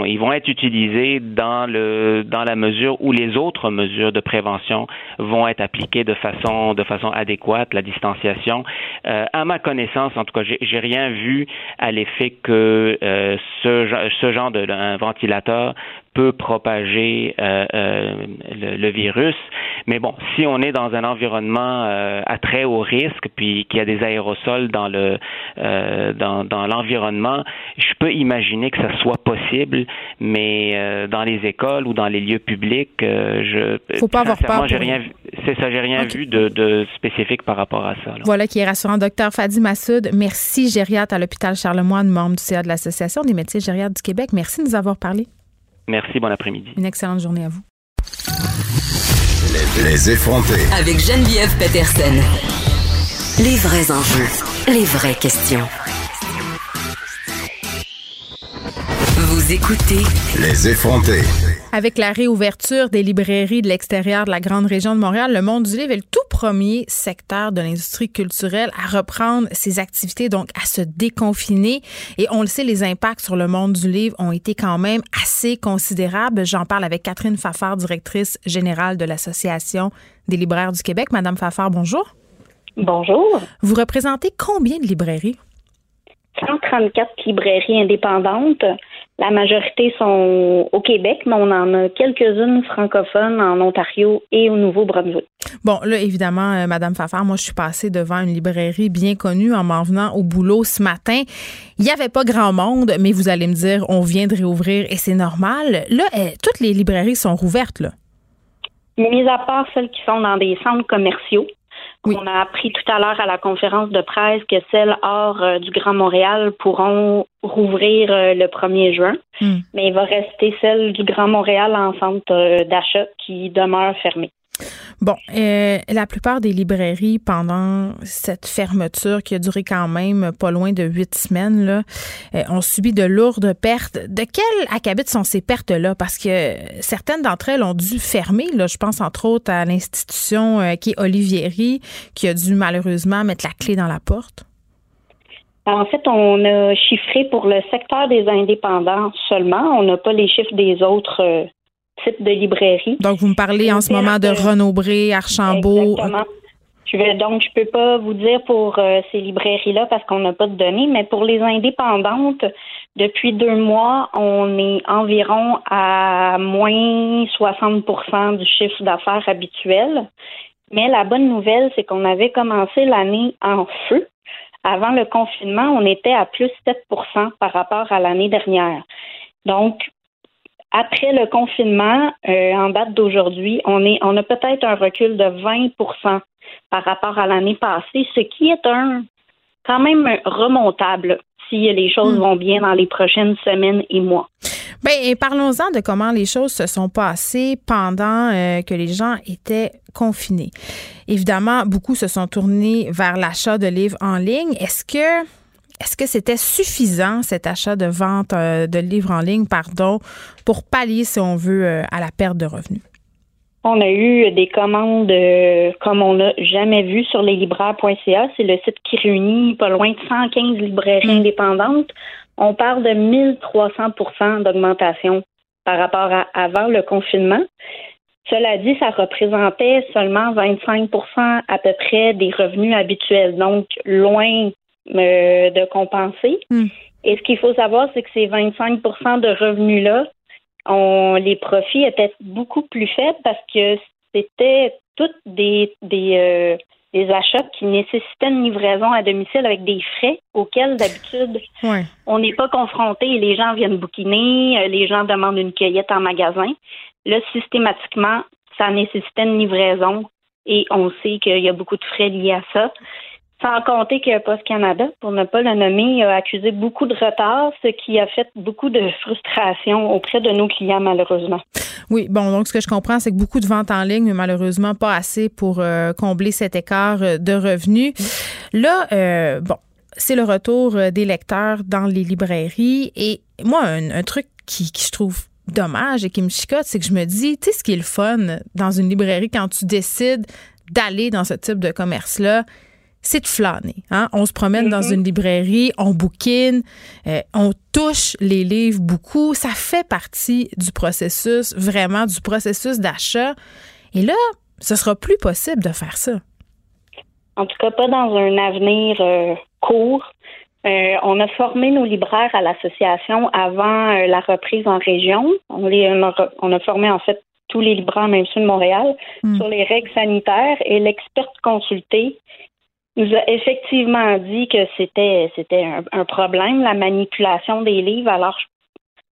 ils vont être utilisés dans le dans la mesure où les autres mesures de prévention vont être appliquées de façon de façon adéquate, la distanciation. euh, à ma connaissance, en tout cas, j'ai rien vu à l'effet que euh, ce, ce genre de un ventilateur peut propager euh, euh, le, le, virus. Mais bon, si on est dans un environnement euh, à très haut risque, puis qu'il y a des aérosols dans le dans, dans l'environnement, je peux imaginer que ça soit possible, mais dans les écoles ou dans les lieux publics, je faut pas avoir peur. J'ai rien, c'est ça, j'ai rien vu de, de, spécifique par rapport à ça. Là. Voilà qui est rassurant, docteur Fadi Massoud. Merci, gériatre à l'hôpital Charlemagne, membre du CA de l'Association des médecins gériatres du Québec. Merci de nous avoir parlé. Merci, bon après-midi. Une excellente journée à vous. Les, les effrontés. Avec Geneviève Peterson. Les vrais enjeux, les vraies questions. Vous écoutez Les effrontés. Avec la réouverture des librairies de l'extérieur de la grande région de Montréal, le monde du livre est le tout premier secteur de l'industrie culturelle à reprendre ses activités, donc à se déconfiner. Et on le sait, les impacts sur le monde du livre ont été quand même assez considérables. J'en parle avec Catherine Fafard, directrice générale de l'Association des libraires du Québec. Madame Fafard, bonjour. Bonjour. Vous représentez combien de librairies? 134 librairies indépendantes. La majorité sont au Québec, mais on en a quelques-unes francophones en Ontario et au Nouveau-Brunswick. Bon, là, évidemment, euh, Madame Fafard, moi, je suis passée devant une librairie bien connue en m'en venant au boulot ce matin. Il n'y avait pas grand monde, mais vous allez me dire, on vient de réouvrir et c'est normal. Là, euh, toutes les librairies sont rouvertes, là. Mis à part celles qui sont dans des centres commerciaux. On a appris tout à l'heure à la conférence de presse que celles hors euh, du Grand Montréal pourront rouvrir euh, le 1er juin, Hmm. mais il va rester celles du Grand Montréal en centre euh, d'achat qui demeurent fermées. Bon, euh, la plupart des librairies, pendant cette fermeture qui a duré quand même pas loin de huit semaines, euh, ont subi de lourdes pertes. De quel acabit sont ces pertes-là? Parce que certaines d'entre elles ont dû fermer. Là. Je pense entre autres à l'institution euh, qui est Olivieri, qui a dû malheureusement mettre la clé dans la porte. En fait, on a chiffré pour le secteur des indépendants seulement. On n'a pas les chiffres des autres de. Donc, vous me parlez en ce moment de Renaud-Bré, Archambault. Exactement. Je vais, donc, je peux pas vous dire pour euh, ces librairies-là parce qu'on n'a pas de données, mais pour les indépendantes, depuis deux mois, on est environ à moins 60% du chiffre d'affaires habituel. Mais la bonne nouvelle, c'est qu'on avait commencé l'année en feu. Avant le confinement, on était à plus 7% par rapport à l'année dernière. Donc, après le confinement, euh, en date d'aujourd'hui, on est, on a peut-être un recul de 20% par rapport à l'année passée, ce qui est un quand même remontable si les choses vont bien dans les prochaines semaines et mois. Et parlons-en de comment les choses se sont passées pendant euh, que les gens étaient confinés. Évidemment, beaucoup se sont tournés vers l'achat de livres en ligne. Est-ce que est-ce que c'était suffisant cet achat de vente euh, de livres en ligne, pardon, pour pallier, si on veut, euh, à la perte de revenus? On a eu des commandes euh, comme on n'a jamais vu sur leslibraires.ca. C'est le site qui réunit pas loin de 115 librairies indépendantes. On parle de 1300% d'augmentation par rapport à avant le confinement. Cela dit, ça représentait seulement 25% à peu près des revenus habituels, donc loin euh, de compenser. Et ce qu'il faut savoir, c'est que ces 25% de revenus-là, on, les profits étaient beaucoup plus faibles parce que c'était toutes des, des, euh, des achats qui nécessitaient une livraison à domicile avec des frais auxquels d'habitude Ouais. on n'est pas confronté. Les gens viennent bouquiner, euh, les gens demandent une cueillette en magasin. Là, systématiquement, ça nécessitait une livraison et on sait qu'il y a beaucoup de frais liés à ça. Sans compter que Post Canada, pour ne pas le nommer, a accusé beaucoup de retard, ce qui a fait beaucoup de frustration auprès de nos clients, malheureusement. Oui, bon, donc ce que je comprends, c'est que beaucoup de ventes en ligne, mais malheureusement pas assez pour euh, combler cet écart euh, de revenus. Là, euh, bon, c'est le retour des lecteurs dans les librairies. Et moi, un, un truc qui, qui je trouve dommage et qui me chicote, c'est que je me dis, tu sais, ce qui est le fun dans une librairie quand tu décides d'aller dans ce type de commerce-là, c'est de flâner. Hein? On se promène dans une librairie, on bouquine, euh, on touche les livres beaucoup. Ça fait partie du processus, vraiment du processus d'achat. Et là, ce sera plus possible de faire ça. en tout cas pas dans un avenir euh, court. Euh, on a formé nos libraires à l'association avant la reprise en région. On, les, on, a, on a formé en fait tous les libraires, même ceux de Montréal, sur les règles sanitaires et l'experte consultée nous a effectivement dit que c'était c'était un, un problème, la manipulation des livres. Alors,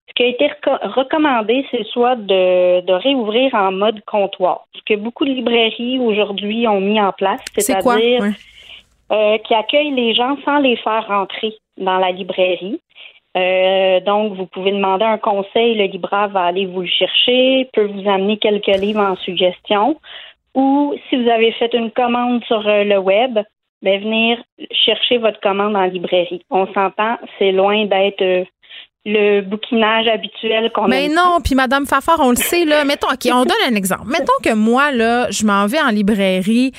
ce qui a été reco- recommandé, c'est soit de, de réouvrir en mode comptoir, ce que beaucoup de librairies aujourd'hui ont mis en place, c'est-à-dire euh, qui accueillent les gens sans les faire rentrer dans la librairie. Euh, donc, vous pouvez demander un conseil, le libraire va aller vous le chercher, peut vous amener quelques livres en suggestion. Ou si vous avez fait une commande sur euh, le web, ben, venir chercher votre commande en librairie. On s'entend, c'est loin d'être euh, le bouquinage habituel qu'on Mais aime. non, puis Madame Fafard, on le sait, là. Mettons, OK, on donne un exemple. Mettons que moi, là, je m'en vais en librairie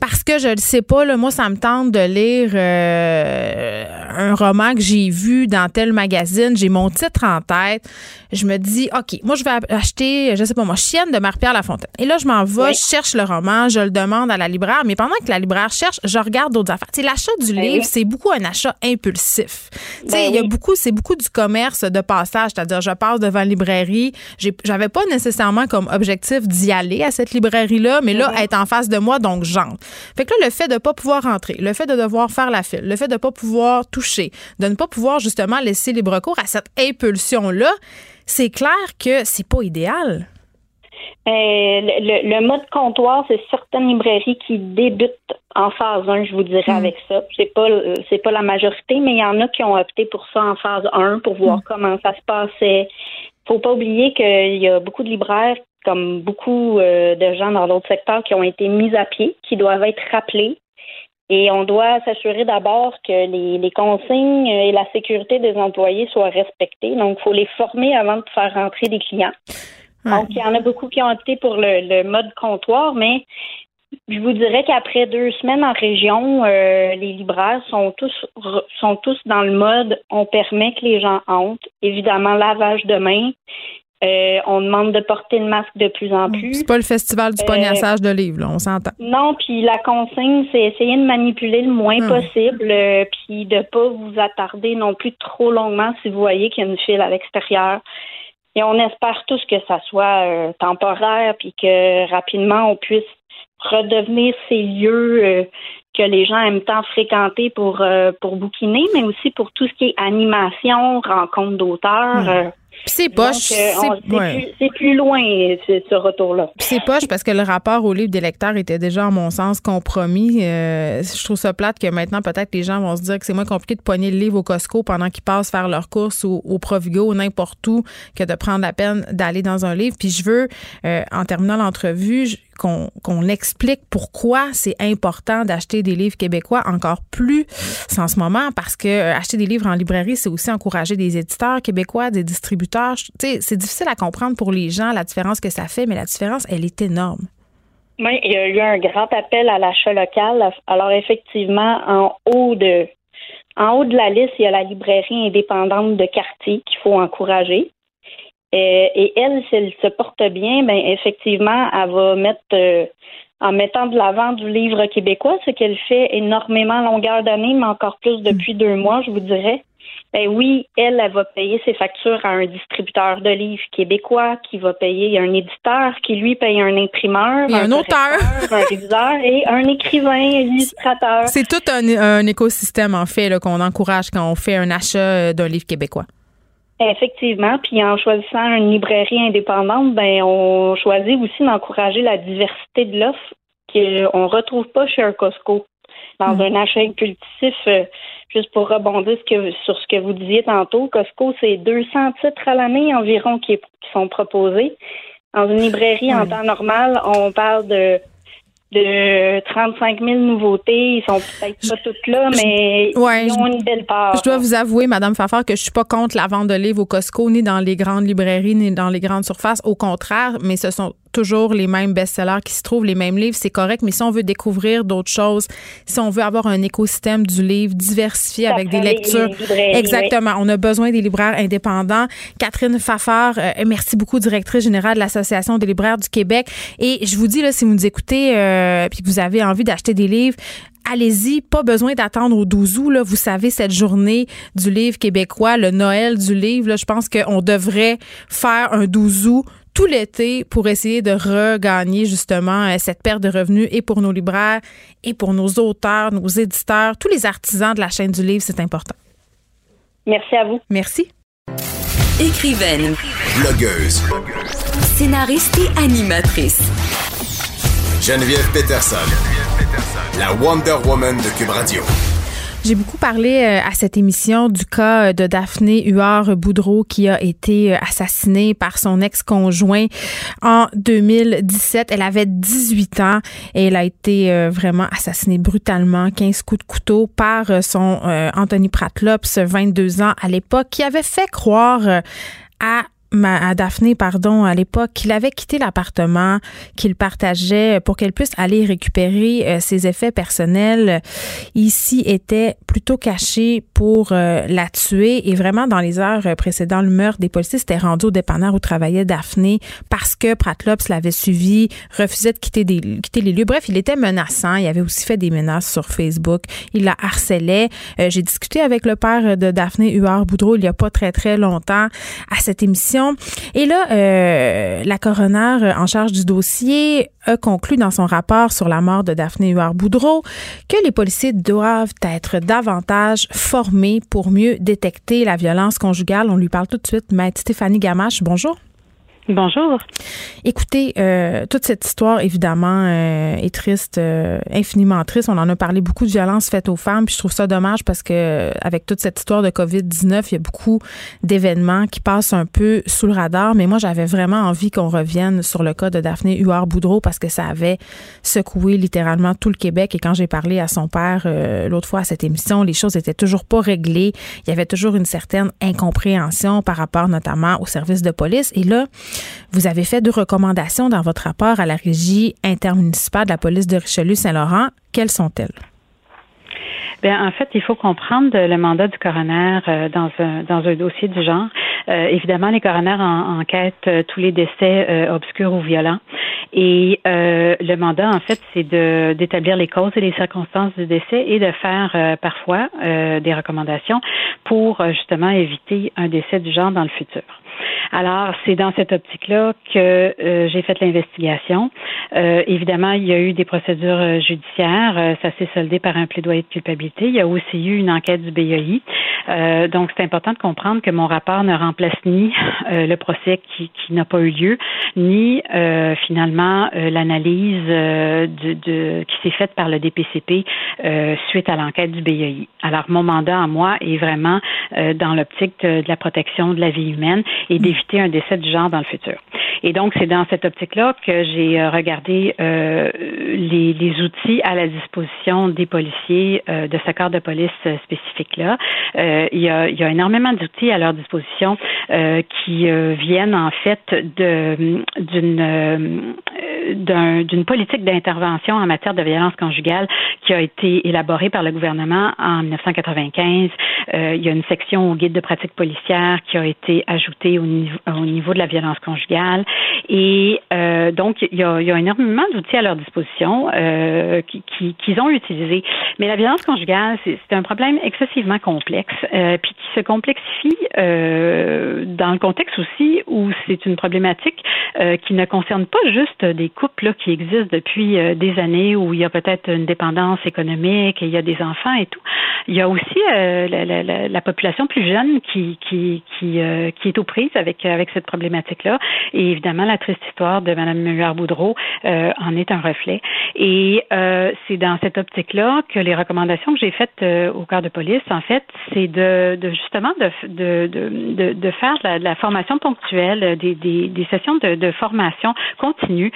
parce que je le sais pas, là, moi, ça me tente de lire euh, un roman que j'ai vu dans tel magazine. J'ai mon titre en tête. Je me dis, OK, moi, je vais acheter, je sais pas moi, Chienne de Marie-Pierre Lafontaine. Et là, je m'en vais, je cherche le roman, je le demande à la libraire, mais pendant que la libraire cherche, je regarde d'autres affaires. Tu sais, l'achat du Ben livre, c'est beaucoup un achat impulsif. Tu sais, Ben il y a beaucoup, c'est beaucoup du commerce de passage, c'est-à-dire je passe devant une librairie, j'avais pas nécessairement comme objectif d'y aller à cette librairie-là, mais là, Mhm. elle est en face de moi, donc j'entre. Fait que là, le fait de pas pouvoir rentrer, le fait de devoir faire la file, le fait de pas pouvoir toucher, de ne pas pouvoir justement laisser libre cours à cette impulsion-là, c'est clair que c'est pas idéal. Euh, le, le- le mode comptoir, c'est certaines librairies qui débutent en phase 1, je vous dirais, Mm. avec ça. C'est pas c'est pas la majorité, mais il y en a qui ont opté pour ça en phase 1 pour voir comment ça se passait. Faut pas oublier qu'il y a beaucoup de libraires, comme beaucoup euh, de gens dans d'autres secteurs, qui ont été mis à pied, qui doivent être rappelés. Et on doit s'assurer d'abord que les, les consignes et la sécurité des employés soient respectées. Donc, il faut les former avant de faire rentrer des clients. Donc, il y en a beaucoup qui ont opté pour le, le mode comptoir, mais je vous dirais qu'après deux semaines en région, euh, les libraires sont tous sont tous dans le mode on permet que les gens entrent. Évidemment, lavage de mains. Euh, on demande de porter le masque de plus en plus. C'est pas le festival du Euh, pognassage de livres, là, on s'entend. Non, puis la consigne, c'est essayer de manipuler le moins Ah. possible, euh, puis de pas vous attarder non plus trop longuement si vous voyez qu'il y a une file à l'extérieur. Et on espère tous que ça soit temporaire, puis que rapidement on puisse redevenir ces lieux que les gens aiment tant fréquenter pour pour bouquiner, mais aussi pour tout ce qui est animation, rencontre d'auteurs. Hmm. Euh, c'est poche. euh, c'est- ouais. plus, loin ce, ce retour-là. C'est poche parce que le rapport au livre des lecteurs était déjà, à mon sens, compromis. Euh, je trouve ça plate que maintenant, peut-être, les gens vont se dire que c'est moins compliqué de poigner le livre au Costco pendant qu'ils passent faire leurs courses ou au Provigo ou n'importe où que de prendre la peine d'aller dans un livre. Puis je veux, euh, en terminant l'entrevue, qu'on qu'on explique pourquoi c'est important d'acheter des livres québécois encore plus en ce moment parce que euh, acheter des livres en librairie, c'est aussi encourager des éditeurs québécois, des distributeurs. C'est difficile à comprendre pour les gens la différence que ça fait, mais la différence, elle est énorme. Oui, il y a eu un grand appel à l'achat local. Alors effectivement, en haut de en haut de la liste, il y a la librairie indépendante de quartier qu'il faut encourager. Euh, et elle, si elle se porte bien, ben effectivement, elle va mettre euh, en mettant de l'avant du livre québécois, ce qu'elle fait énormément à longueur d'année, mais encore plus depuis deux mois, je vous dirais. Ben oui, elle, elle va payer ses factures à un distributeur de livres québécois qui va payer un éditeur qui lui paye un imprimeur, Et un auteur. un réviseur et un écrivain, un illustrateur. C'est tout un, un écosystème, en fait, qu'on encourage quand on fait un achat euh, d'un livre québécois. Effectivement, puis en choisissant une librairie indépendante, ben on choisit aussi d'encourager la diversité de l'offre qu'on retrouve pas chez un Costco. Dans un achat impulsif, euh, juste pour rebondir sur ce que vous disiez tantôt, Costco, c'est 200 titres à l'année environ qui, qui sont proposés. Dans une librairie en temps normal, on parle de de 35 000 nouveautés. Ils sont peut-être pas toutes là, mais Ouais, ils ont une belle part. Je dois vous avouer, Madame Fafard, que je suis pas contre la vente de livres au Costco, ni dans les grandes librairies, ni dans les grandes surfaces. Au contraire, mais ce sont toujours les mêmes best-sellers qui se trouvent, les mêmes livres, c'est correct, mais si on veut découvrir d'autres choses, si on veut avoir un écosystème du livre diversifié avec des lectures, exactement, on a besoin des libraires indépendants. Catherine Fafard, euh, merci beaucoup, directrice générale de l'Association des libraires du Québec. Et je vous dis, là, si vous nous écoutez euh, puis que vous avez envie d'acheter des livres, allez-y, pas besoin d'attendre au 12 août. Là. Vous savez, cette journée du livre québécois, le Noël du livre, là, je pense qu'on devrait faire un 12 août tout l'été pour essayer de regagner justement euh, cette perte de revenus et pour nos libraires et pour nos auteurs, nos éditeurs, tous les artisans de la chaîne du livre, c'est important. Merci à vous. Merci. Écrivaine. Blogueuse. Scénariste et animatrice. Geneviève Peterson. La Wonder Woman de Cube Radio. J'ai beaucoup parlé euh, à cette émission du cas de Daphné Huard-Boudreau qui a été euh, assassinée par son ex-conjoint en 2017. Elle avait 18 ans et elle a été euh, vraiment assassinée brutalement, 15 coups de couteau par son Anthony Pratlops, 22 ans à l'époque, qui avait fait croire à à Daphné, pardon, à l'époque, qu'il avait quitté l'appartement qu'il partageait pour qu'elle puisse aller récupérer euh, ses effets personnels. Ici était plutôt caché pour euh, la tuer et vraiment dans les heures précédant le meurtre, des policiers s'étaient rendus au dépanneur où travaillait Daphné parce que Pratlops l'avait suivi, refusait de quitter, des, quitter les lieux. Bref, il était menaçant. Il avait aussi fait des menaces sur Facebook. Il la harcelait. Euh, j'ai discuté avec le père de Daphné Huard-Boudreau il y a pas très, très longtemps à cette émission et là, euh, la coroner en charge du dossier a conclu dans son rapport sur la mort de Daphné Huard-Boudreau que les policiers doivent être davantage formés pour mieux détecter la violence conjugale. On lui parle tout de suite. Maître Stéphanie Gamache, bonjour. Bonjour. Écoutez, euh, toute cette histoire, évidemment, euh, est triste, euh, infiniment triste. On en a parlé beaucoup de violences faites aux femmes, puis je trouve ça dommage parce que avec toute cette histoire de COVID-19, il y a beaucoup d'événements qui passent un peu sous le radar. Mais moi, j'avais vraiment envie qu'on revienne sur le cas de Daphné Huard-Boudreau parce que ça avait secoué littéralement tout le Québec. Et quand j'ai parlé à son père l'autre fois à cette émission, les choses étaient toujours pas réglées. Il y avait toujours une certaine incompréhension par rapport notamment au service de police. Et là, vous avez fait deux recommandations dans votre rapport à la régie intermunicipale de la police de Richelieu-Saint-Laurent. Quelles sont-elles? Bien, en fait, il faut comprendre le mandat du coroner euh, dans, un, dans un dossier du genre. Euh, évidemment, les coroners en, enquêtent euh, tous les décès obscurs ou violents. Et le mandat, en fait, c'est d'établir les causes et les circonstances du décès et de faire parfois des recommandations pour justement éviter un décès du genre dans le futur. Alors, c'est dans cette optique-là que euh, j'ai fait l'investigation. Euh, évidemment, il y a eu des procédures euh, judiciaires. ça s'est soldé par un plaidoyer de culpabilité. Il y a aussi eu une enquête du BII. donc, c'est important de comprendre que mon rapport ne remplace ni le procès qui, qui n'a pas eu lieu, ni finalement l'analyse de, de, qui s'est faite par le DPCP suite à l'enquête du BII. Alors, mon mandat à moi est vraiment dans l'optique de la protection de la vie humaine et des éviter un décès du genre dans le futur. Et donc, c'est dans cette optique-là que j'ai euh, regardé euh, les, les, outils à la disposition des policiers euh, de ce corps de police spécifique-là. il, y a, il y a énormément d'outils à leur disposition qui viennent en fait d'une d'une politique d'intervention en matière de violence conjugale qui a été élaborée par le gouvernement en 1995. il y a une section au guide de pratique policière qui a été ajoutée au niveau, au niveau de la violence conjugale. Et euh, donc, il y, a, énormément d'outils à leur disposition euh, qu'ils qui, qui ont utilisés. Mais la violence conjugale, c'est un problème excessivement complexe, euh, puis qui se complexifie dans le contexte aussi où c'est une problématique qui ne concerne pas juste des couples qui existent depuis des années où il y a peut-être une dépendance économique et il y a des enfants et tout. Il y a aussi la, population plus jeune qui, qui, qui, qui est aux prises avec, avec cette problématique-là. Et évidemment, la triste histoire de Mme Muller-Boudreau euh, en est un reflet. Et euh, c'est dans cette optique-là que les recommandations que j'ai faites euh, au corps de police, en fait, c'est de, de, justement de, de, de, de faire de la, formation ponctuelle, des, des, des sessions de, de, formation continue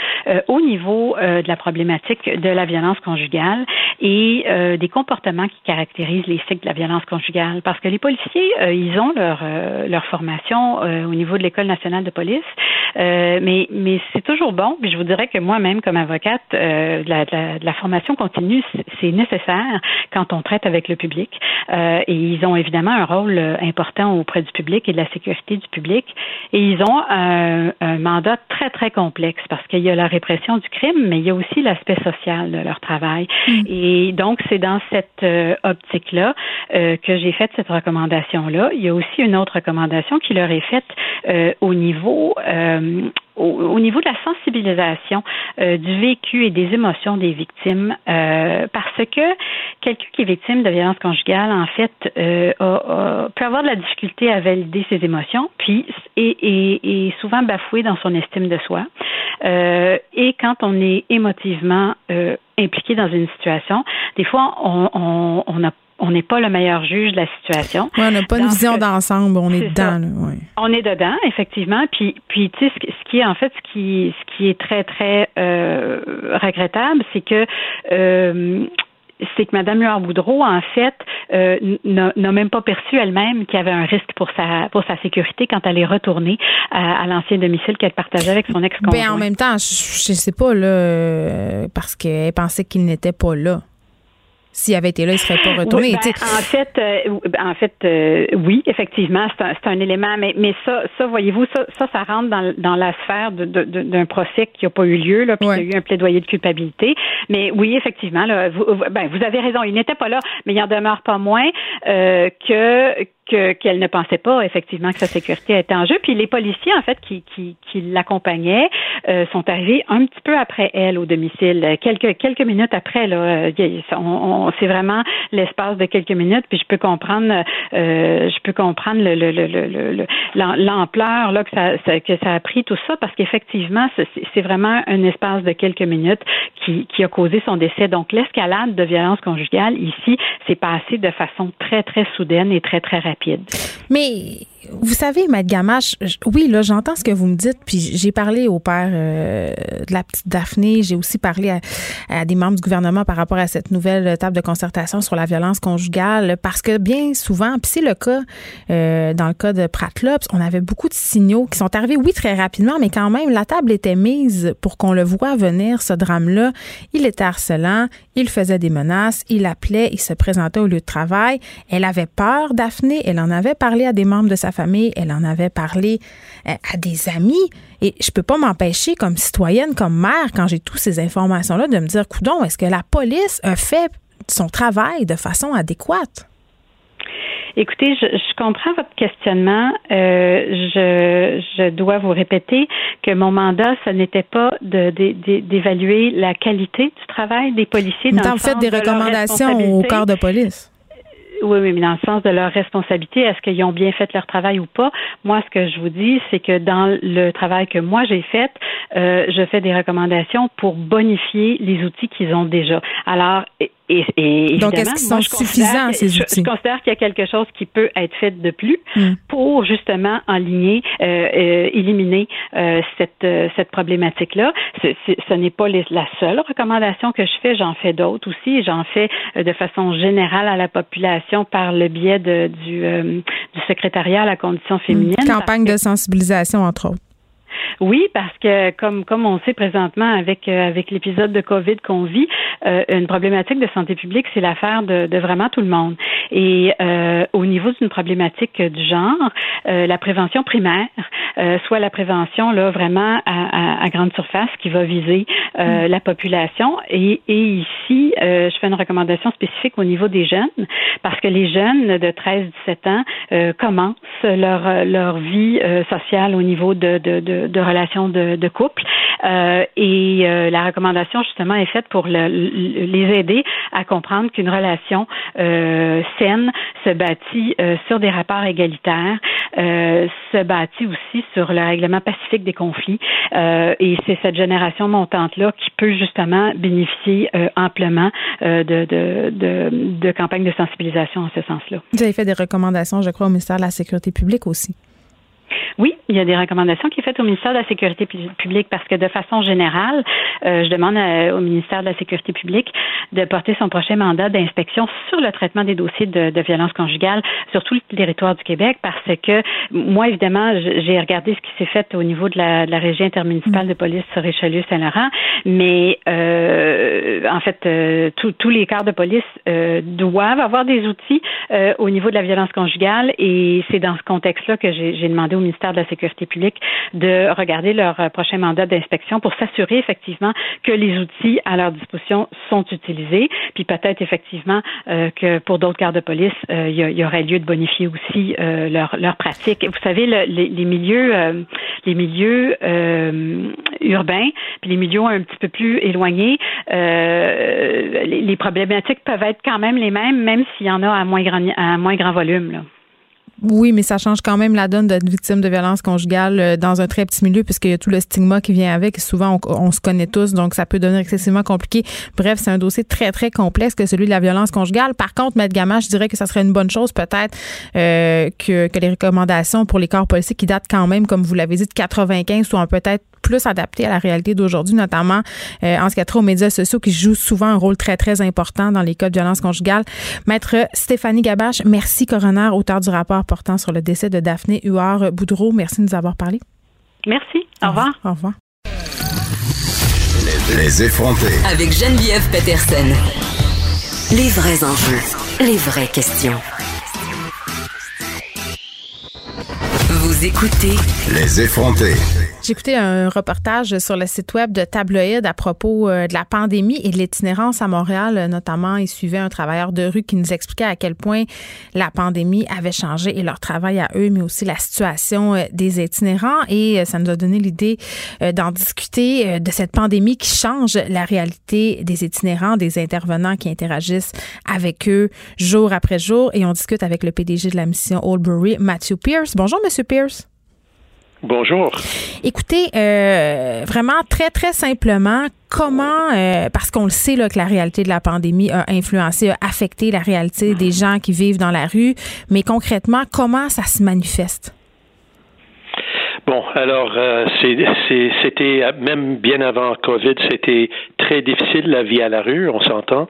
au niveau de la problématique de la violence conjugale et des comportements qui caractérisent les cycles de la violence conjugale. Parce que les policiers, ils ont leur, leur formation au niveau de l'École nationale de police, mais mais c'est toujours bon. Puis je vous dirais que moi-même, comme avocate, la, la, la, formation continue, c'est nécessaire quand on traite avec le public. et ils ont évidemment un rôle important auprès du public et de la sécurité du public. Et ils ont un, un mandat très très complexe parce qu'il y a la répression du crime, mais il y a aussi l'aspect social de leur travail. Mm. Et donc c'est dans cette optique-là que j'ai fait cette recommandation-là. Il y a aussi une autre recommandation qui leur est faite euh, au niveau euh, au, niveau de la sensibilisation euh, du vécu et des émotions des victimes, parce que quelqu'un qui est victime de violence conjugale, en fait, peut avoir de la difficulté à valider ses émotions, puis est, souvent bafoué dans son estime de soi. et quand on est émotivement impliqué dans une situation, des fois, on, on a on n'est pas le meilleur juge de la situation. on n'a pas une vision d'ensemble, on est, dedans. On est dedans, effectivement. Puis, puis tu sais, ce, qui est en fait, ce qui, ce qui est très très euh, regrettable, c'est que euh, c'est que Mme Huard-Boudreau, en fait, euh, n'a même pas perçu elle-même qu'il y avait un risque pour sa pour sa sécurité quand elle est retournée à, l'ancien domicile qu'elle partageait avec son ex-conjoint. Ben, en même temps, je, ne sais pas là, parce qu'elle pensait qu'il n'était pas là. S'il avait été là, il serait pas retourné. Ben, en fait, euh, en fait euh, oui, effectivement, c'est un, un, élément, mais, mais ça, ça voyez-vous, ça, ça, ça, rentre dans, dans la sphère d'un procès qui n'a pas eu lieu, là, puis il y a eu un plaidoyer de culpabilité. Mais oui, effectivement, là, vous, ben, vous avez raison, il n'était pas là, mais il en demeure pas moins euh, que qu'elle ne pensait pas effectivement que sa sécurité était en jeu. Puis les policiers, en fait, qui, qui, qui l'accompagnaient, euh, sont arrivés un petit peu après elle au domicile, quelques quelques minutes après. Là, on, c'est vraiment l'espace de quelques minutes. Puis je peux comprendre, euh, je peux comprendre le, le, le, l'ampleur là que ça, que ça a pris tout ça, parce qu'effectivement, c'est, vraiment un espace de quelques minutes qui, qui a causé son décès. Donc l'escalade de violence conjugale ici, c'est passé de façon très très soudaine et très très rapide. Mais vous savez, Maître Gamache, oui, là, j'entends ce que vous me dites, puis j'ai parlé au père euh, de la petite Daphné, j'ai aussi parlé à, des membres du gouvernement par rapport à cette nouvelle table de concertation sur la violence conjugale, parce que bien souvent, puis c'est le cas euh, dans le cas de Pratlops, on avait beaucoup de signaux qui sont arrivés, oui, très rapidement, mais quand même, la table était mise pour qu'on le voit venir, ce drame-là. Il était harcelant, il faisait des menaces, il appelait, il se présentait au lieu de travail. Elle avait peur, Daphné, elle en avait parlé à des membres de sa famille, elle en avait parlé euh, à des amis. Et je peux pas m'empêcher, comme citoyenne, comme mère, quand j'ai toutes ces informations-là, de me dire, coudon, est-ce que la police a fait son travail de façon adéquate? Écoutez, je, comprends votre questionnement. Euh, je, je, dois vous répéter que mon mandat, ce n'était pas d'évaluer la qualité du travail des policiers. Dans le fait des recommandations au corps de police. Oui, oui, mais dans le sens de leur responsabilité, est-ce qu'ils ont bien fait leur travail ou pas? Moi, ce que je vous dis, c'est que dans le travail que moi j'ai fait, euh, je fais des recommandations pour bonifier les outils qu'ils ont déjà. Alors, et, Donc, est-ce qu'ils sont suffisants, ces outils? Je, considère qu'il y a quelque chose qui peut être fait de plus hmm. pour justement enligner, euh, euh, éliminer euh, cette, euh, cette problématique-là. Ce n'est pas la seule recommandation que je fais, j'en fais d'autres aussi. J'en fais de façon générale à la population par le biais de, du, du secrétariat à la condition féminine. campagne de sensibilisation, entre autres. Oui, parce que comme comme on sait présentement avec euh, avec l'épisode de Covid qu'on vit, euh, une problématique de santé publique, c'est l'affaire de, de, vraiment tout le monde. Et euh, au niveau d'une problématique du genre, la prévention primaire, soit la prévention là vraiment à, à, grande surface qui va viser mm. la population. Et, et ici, je fais une recommandation spécifique au niveau des jeunes, parce que les jeunes de 13-17 ans commencent leur leur vie sociale au niveau de, de, de, de relations de, couple. Euh, et euh, la recommandation justement est faite pour les aider à comprendre qu'une relation euh, saine se bâtit sur des rapports égalitaires, se bâtit aussi sur le règlement pacifique des conflits. et c'est cette génération montante là qui peut justement bénéficier amplement de, de, de, de campagnes de sensibilisation en ce sens-là. Vous avez fait des recommandations, je crois, au ministère de la Sécurité publique aussi. Oui, il y a des recommandations qui sont faites au ministère de la Sécurité publique parce que de façon générale, euh, je demande au ministère de la Sécurité publique de porter son prochain mandat d'inspection sur le traitement des dossiers de, de violence conjugale sur tout le territoire du Québec parce que moi, évidemment, j'ai regardé ce qui s'est fait au niveau de la, de la régie intermunicipale de police sur Richelieu-Saint-Laurent, mais euh, en fait, euh, tous les quarts de police euh, doivent avoir des outils euh, au niveau de la violence conjugale et c'est dans ce contexte-là que j'ai demandé au ministère de la Sécurité publique de regarder leur euh, prochain mandat d'inspection pour s'assurer effectivement que les outils à leur disposition sont utilisés, puis peut-être effectivement euh, que pour d'autres gardes de police, euh, il y, aurait lieu de bonifier aussi leur, leur pratique. Vous savez, le, les, milieux, les milieux urbains, puis les milieux un petit peu plus éloignés, les, les, problématiques peuvent être quand même les mêmes, même s'il y en a à moins grand, à moins grand volume. Là. Oui, mais ça change quand même la donne d'être victime de violence conjugale euh, dans un très petit milieu puisqu'il y a tout le stigma qui vient avec. Souvent, on, se connaît tous, donc ça peut devenir excessivement compliqué. Bref, c'est un dossier très, très complexe que celui de la violence conjugale. Par contre, Maître Gama, je dirais que ça serait une bonne chose peut-être euh, que, que les recommandations pour les corps policiers qui datent quand même, comme vous l'avez dit, de 95 soient peut-être plus adapté à la réalité d'aujourd'hui, notamment euh, en ce qui a trait aux médias sociaux qui jouent souvent un rôle très, très important dans les cas de violence conjugale. Maître Stéphanie Gabache, merci, coroner, auteur du rapport portant sur le décès de Daphné Huard-Boudreau. Merci de nous avoir parlé. Merci. Au revoir. Au revoir. Les effronter. Avec Geneviève Peterson. Les vrais enjeux. Les vraies questions. Vous écoutez Les effronter. Écouté un reportage sur le site web de Tabloïd à propos euh, de la pandémie et de l'itinérance à Montréal. Notamment, il suivait un travailleur de rue qui nous expliquait à quel point la pandémie avait changé et leur travail à eux, mais aussi la situation euh, des itinérants. Et euh, ça nous a donné l'idée d'en discuter de cette pandémie qui change la réalité des itinérants, des intervenants qui interagissent avec eux jour après jour. Et on discute avec le PDG de la mission Oldbury, Matthew Pierce. Bonjour, Monsieur Pierce. Bonjour. Écoutez, euh, vraiment très, très simplement, comment, euh, parce qu'on le sait là, que la réalité de la pandémie a influencé, a affecté la réalité des gens qui vivent dans la rue, mais concrètement, comment ça se manifeste? Bon, alors euh, c'était même bien avant Covid, c'était très difficile la vie à la rue, on s'entend.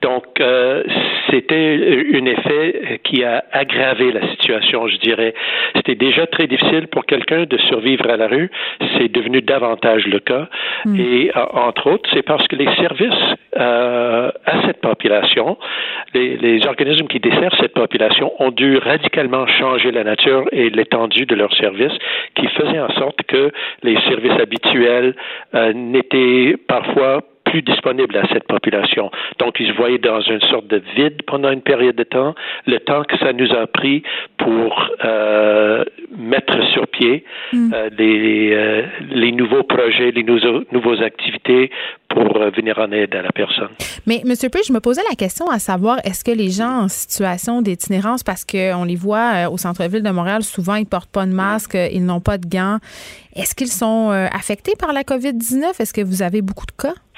Donc euh, c'était un effet qui a aggravé la situation, je dirais. C'était déjà très difficile pour quelqu'un de survivre à la rue, c'est devenu davantage le cas. Hmm. Et euh, entre autres, c'est parce que les services euh, à cette population, les, les organismes qui desservent cette population ont dû radicalement changer la nature et l'étendue de leurs services, qui faisait en sorte que les services habituels euh, n'étaient parfois plus disponibles à cette population. Donc, ils se voyaient dans une sorte de vide pendant une période de temps, le temps que ça nous a pris pour euh, mettre sur pied mm. euh, les, euh, les, nouveaux projets, les nouveaux, nouveaux activités pour venir en aide à la personne. Mais, M. P, je me posais la question à savoir, est-ce que les gens en situation d'itinérance, parce qu'on les voit au centre-ville de Montréal, souvent, ils portent pas de masque, ils n'ont pas de gants, est-ce qu'ils sont affectés par la COVID-19? Est-ce que vous avez beaucoup de cas?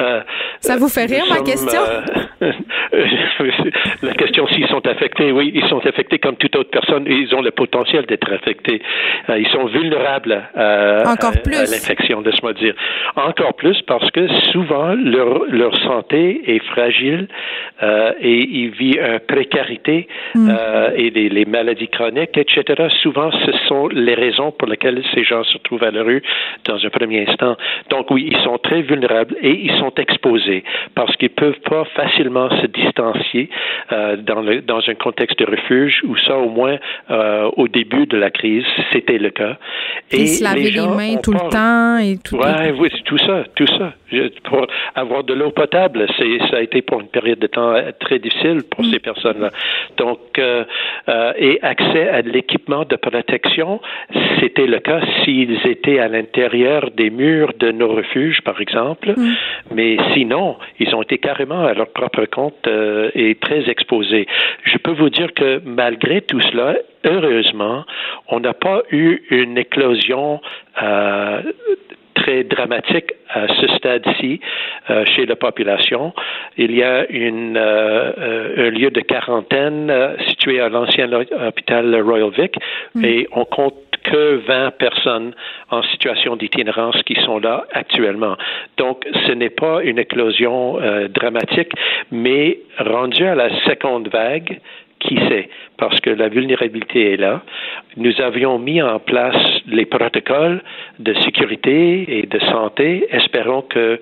Euh, ça vous fait rire, ma question? Euh, la question s'ils sont affectés, oui, ils sont affectés comme toute autre personne. Ils ont le potentiel d'être affectés. Euh, ils sont vulnérables à, l'infection, laisse-moi dire. Encore plus parce que souvent, leur, leur santé est fragile et ils vivent une précarité mm. et les, les, maladies chroniques, etc. Souvent, ce sont les raisons pour lesquelles ces gens se trouvent à la rue dans un premier instant. Donc oui, ils sont très vulnérables et ils sont exposés parce qu'ils peuvent pas facilement se distancier euh, dans, le, dans un contexte de refuge où ça au moins euh, au début de la crise c'était le cas. Et, se laver les, mains tout le temps et tout. Ouais, oui, tout ça, tout ça. Pour avoir de l'eau potable, c'est ça a été pour une période de temps euh, très difficile pour mm. ces personnes-là. Donc et accès à l'équipement de protection, c'était le cas s'ils étaient à l'intérieur des murs de nos refuges, par exemple. Mm. Mais sinon, ils ont été carrément à leur propre compte euh, et très exposés. Je peux vous dire que malgré tout cela, heureusement, on n'a pas eu une éclosion euh, très dramatique à ce stade-ci euh, chez la population. Il y a une, un lieu de quarantaine situé à l'ancien hôpital Royal Vic mm. et on compte que 20 personnes en situation d'itinérance qui sont là actuellement. Donc, ce n'est pas une éclosion dramatique, mais rendu à la seconde vague, qui sait, parce que la vulnérabilité est là. Nous avions mis en place les protocoles de sécurité et de santé. Espérons que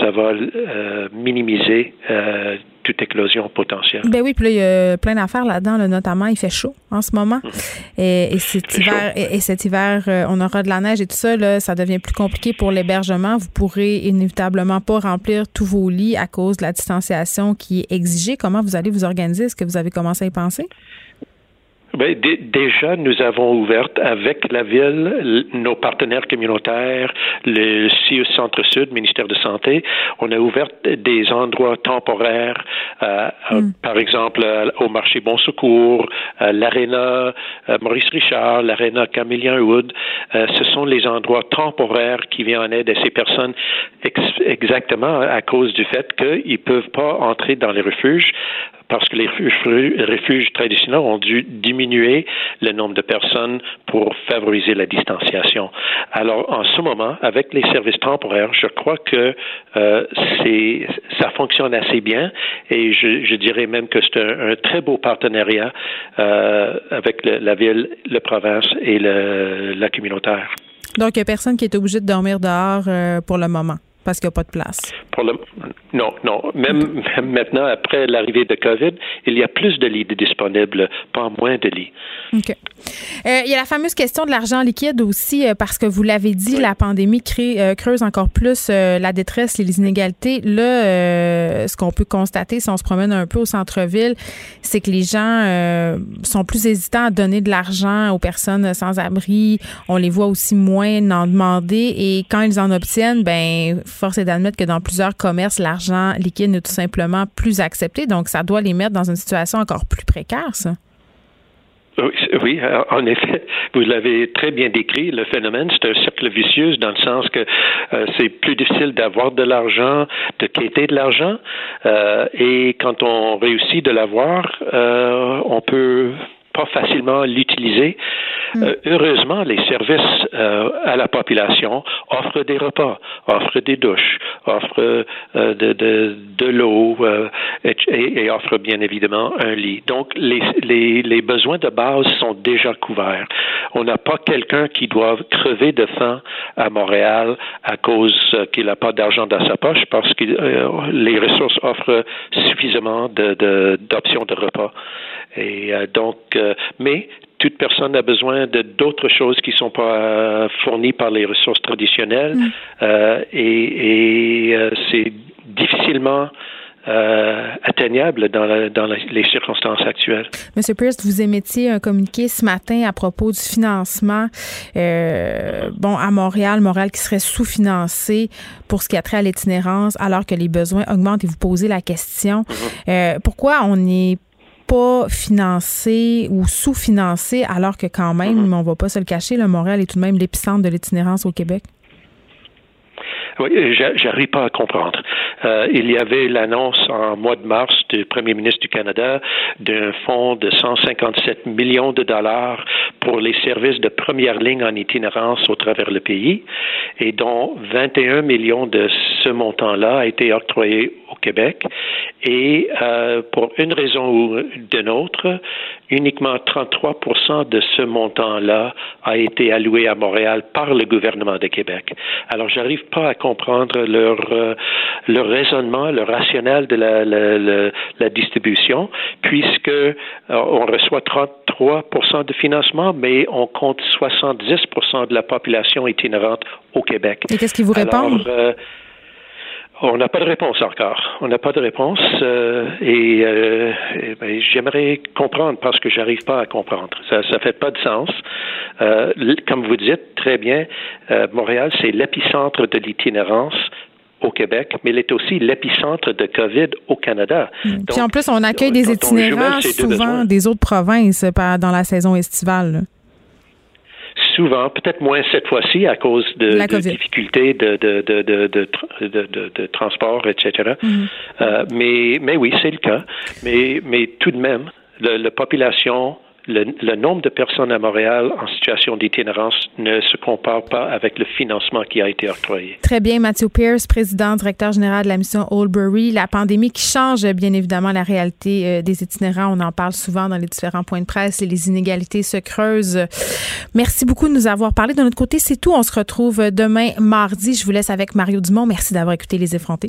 ça va euh, minimiser euh, toute éclosion potentielle. Ben oui, puis là, il y a plein d'affaires là-dedans, notamment, il fait chaud en ce moment. Mhm. Et, cet hiver, et, cet hiver, on aura de la neige et tout ça, là, ça devient plus compliqué pour l'hébergement. Vous pourrez inévitablement pas remplir tous vos lits à cause de la distanciation qui est exigée. Comment vous allez vous organiser? Est-ce que vous avez commencé à y penser? Ben, déjà, nous avons ouvert avec la ville, nos partenaires communautaires, le CIUS Centre-Sud, ministère de Santé, on a ouvert des endroits temporaires, euh, euh, hmm. par exemple euh, au marché Bon Secours, l'aréna Maurice Richard, l'aréna Camillien Wood. ce sont les endroits temporaires qui viennent en aide à ces personnes exactement à cause du fait qu'ils ne peuvent pas entrer dans les refuges parce que les refuges traditionnels ont dû diminuer le nombre de personnes pour favoriser la distanciation. Alors, en ce moment, avec les services temporaires, je crois que euh, ça fonctionne assez bien et je, je dirais même que c'est un, très beau partenariat euh, avec le, la ville, la province et le, la communautaire. Donc, il n'y a personne qui est obligé de dormir dehors euh, pour le moment parce qu'il n'y a pas de place. Pour le, non, non. Même, maintenant, après l'arrivée de COVID, il y a plus de lits disponibles, pas moins de lits. OK. Euh, il y a la fameuse question de l'argent liquide aussi, euh, parce que vous l'avez dit, la pandémie crée, euh, creuse encore plus la détresse, les inégalités. Là, ce qu'on peut constater si on se promène un peu au centre-ville, c'est que les gens sont plus hésitants à donner de l'argent aux personnes sans abri. On les voit aussi moins en demander. Et quand ils en obtiennent, ben force est d'admettre que dans plusieurs commerces, l'argent liquide n'est tout simplement plus accepté. Donc, ça doit les mettre dans une situation encore plus précaire, ça. Oui, en effet, vous l'avez très bien décrit, le phénomène, c'est un cercle vicieux dans le sens que euh, c'est plus difficile d'avoir de l'argent, de quitter de l'argent, euh, et quand on réussit de l'avoir, euh, on peut pas facilement l'utiliser. Mm. Euh, heureusement, les services euh, à la population offrent des repas, offrent des douches, offrent euh, de, de, de l'eau et, et, offrent bien évidemment un lit. Donc, les, les, les besoins de base sont déjà couverts. On n'a pas quelqu'un qui doit crever de faim à Montréal à cause qu'il n'a pas d'argent dans sa poche parce que les ressources offrent suffisamment d'options de, de, repas. Et donc, mais toute personne a besoin de d'autres choses qui ne sont pas euh, fournies par les ressources traditionnelles mm. euh, et, euh, c'est difficilement atteignable dans, les circonstances actuelles. Monsieur Pierce, vous émettiez un communiqué ce matin à propos du financement bon, à Montréal, Montréal qui serait sous-financé pour ce qui a trait à l'itinérance alors que les besoins augmentent et vous posez la question. Mm-hmm. pourquoi on n'est pas financé ou sous-financé, alors que quand même, mm-hmm. on va pas se le cacher, le Montréal est tout de même l'épicentre de l'itinérance au Québec? Oui, j'arrive pas à comprendre. Euh, il y avait l'annonce en mois de mars du Premier ministre du Canada d'un fonds de 157 millions de dollars pour les services de première ligne en itinérance au travers le pays et dont 21 millions de ce montant-là a été octroyé au Québec. Et euh, pour une raison ou d'une autre, uniquement 33 de ce montant-là a été alloué à Montréal par le gouvernement de Québec. Alors, j'arrive pas à comprendre leur, euh, leur raisonnement, le rationnel de la, la, la, distribution, puisque euh, on reçoit 33% de financement, mais on compte 70% de la population itinérante au Québec. Et qu'est-ce qu'ils vous répondent? On n'a pas de réponse encore. On n'a pas de réponse euh, et, euh, ben, j'aimerais comprendre parce que j'arrive pas à comprendre. Ça ne fait pas de sens. Euh, comme vous dites très bien, Montréal, c'est l'épicentre de l'itinérance au Québec, mais il est aussi l'épicentre de COVID au Canada. Puis en plus, on accueille des itinérants souvent des autres provinces dans la saison estivale souvent, peut-être moins cette fois-ci à cause de, de difficultés de, de, de, transport, etc. Mm-hmm. mais, mais oui, c'est le cas. Mais, mais tout de même, la population le, nombre de personnes à Montréal en situation d'itinérance ne se compare pas avec le financement qui a été octroyé. Très bien, Matthew Pierce, président, directeur général de la mission Oldbury. La pandémie qui change bien évidemment la réalité euh, des itinérants. On en parle souvent dans les différents points de presse et les inégalités se creusent. Merci beaucoup de nous avoir parlé. De notre côté, c'est tout. On se retrouve demain mardi. Je vous laisse avec Mario Dumont. Merci d'avoir écouté Les Effrontés.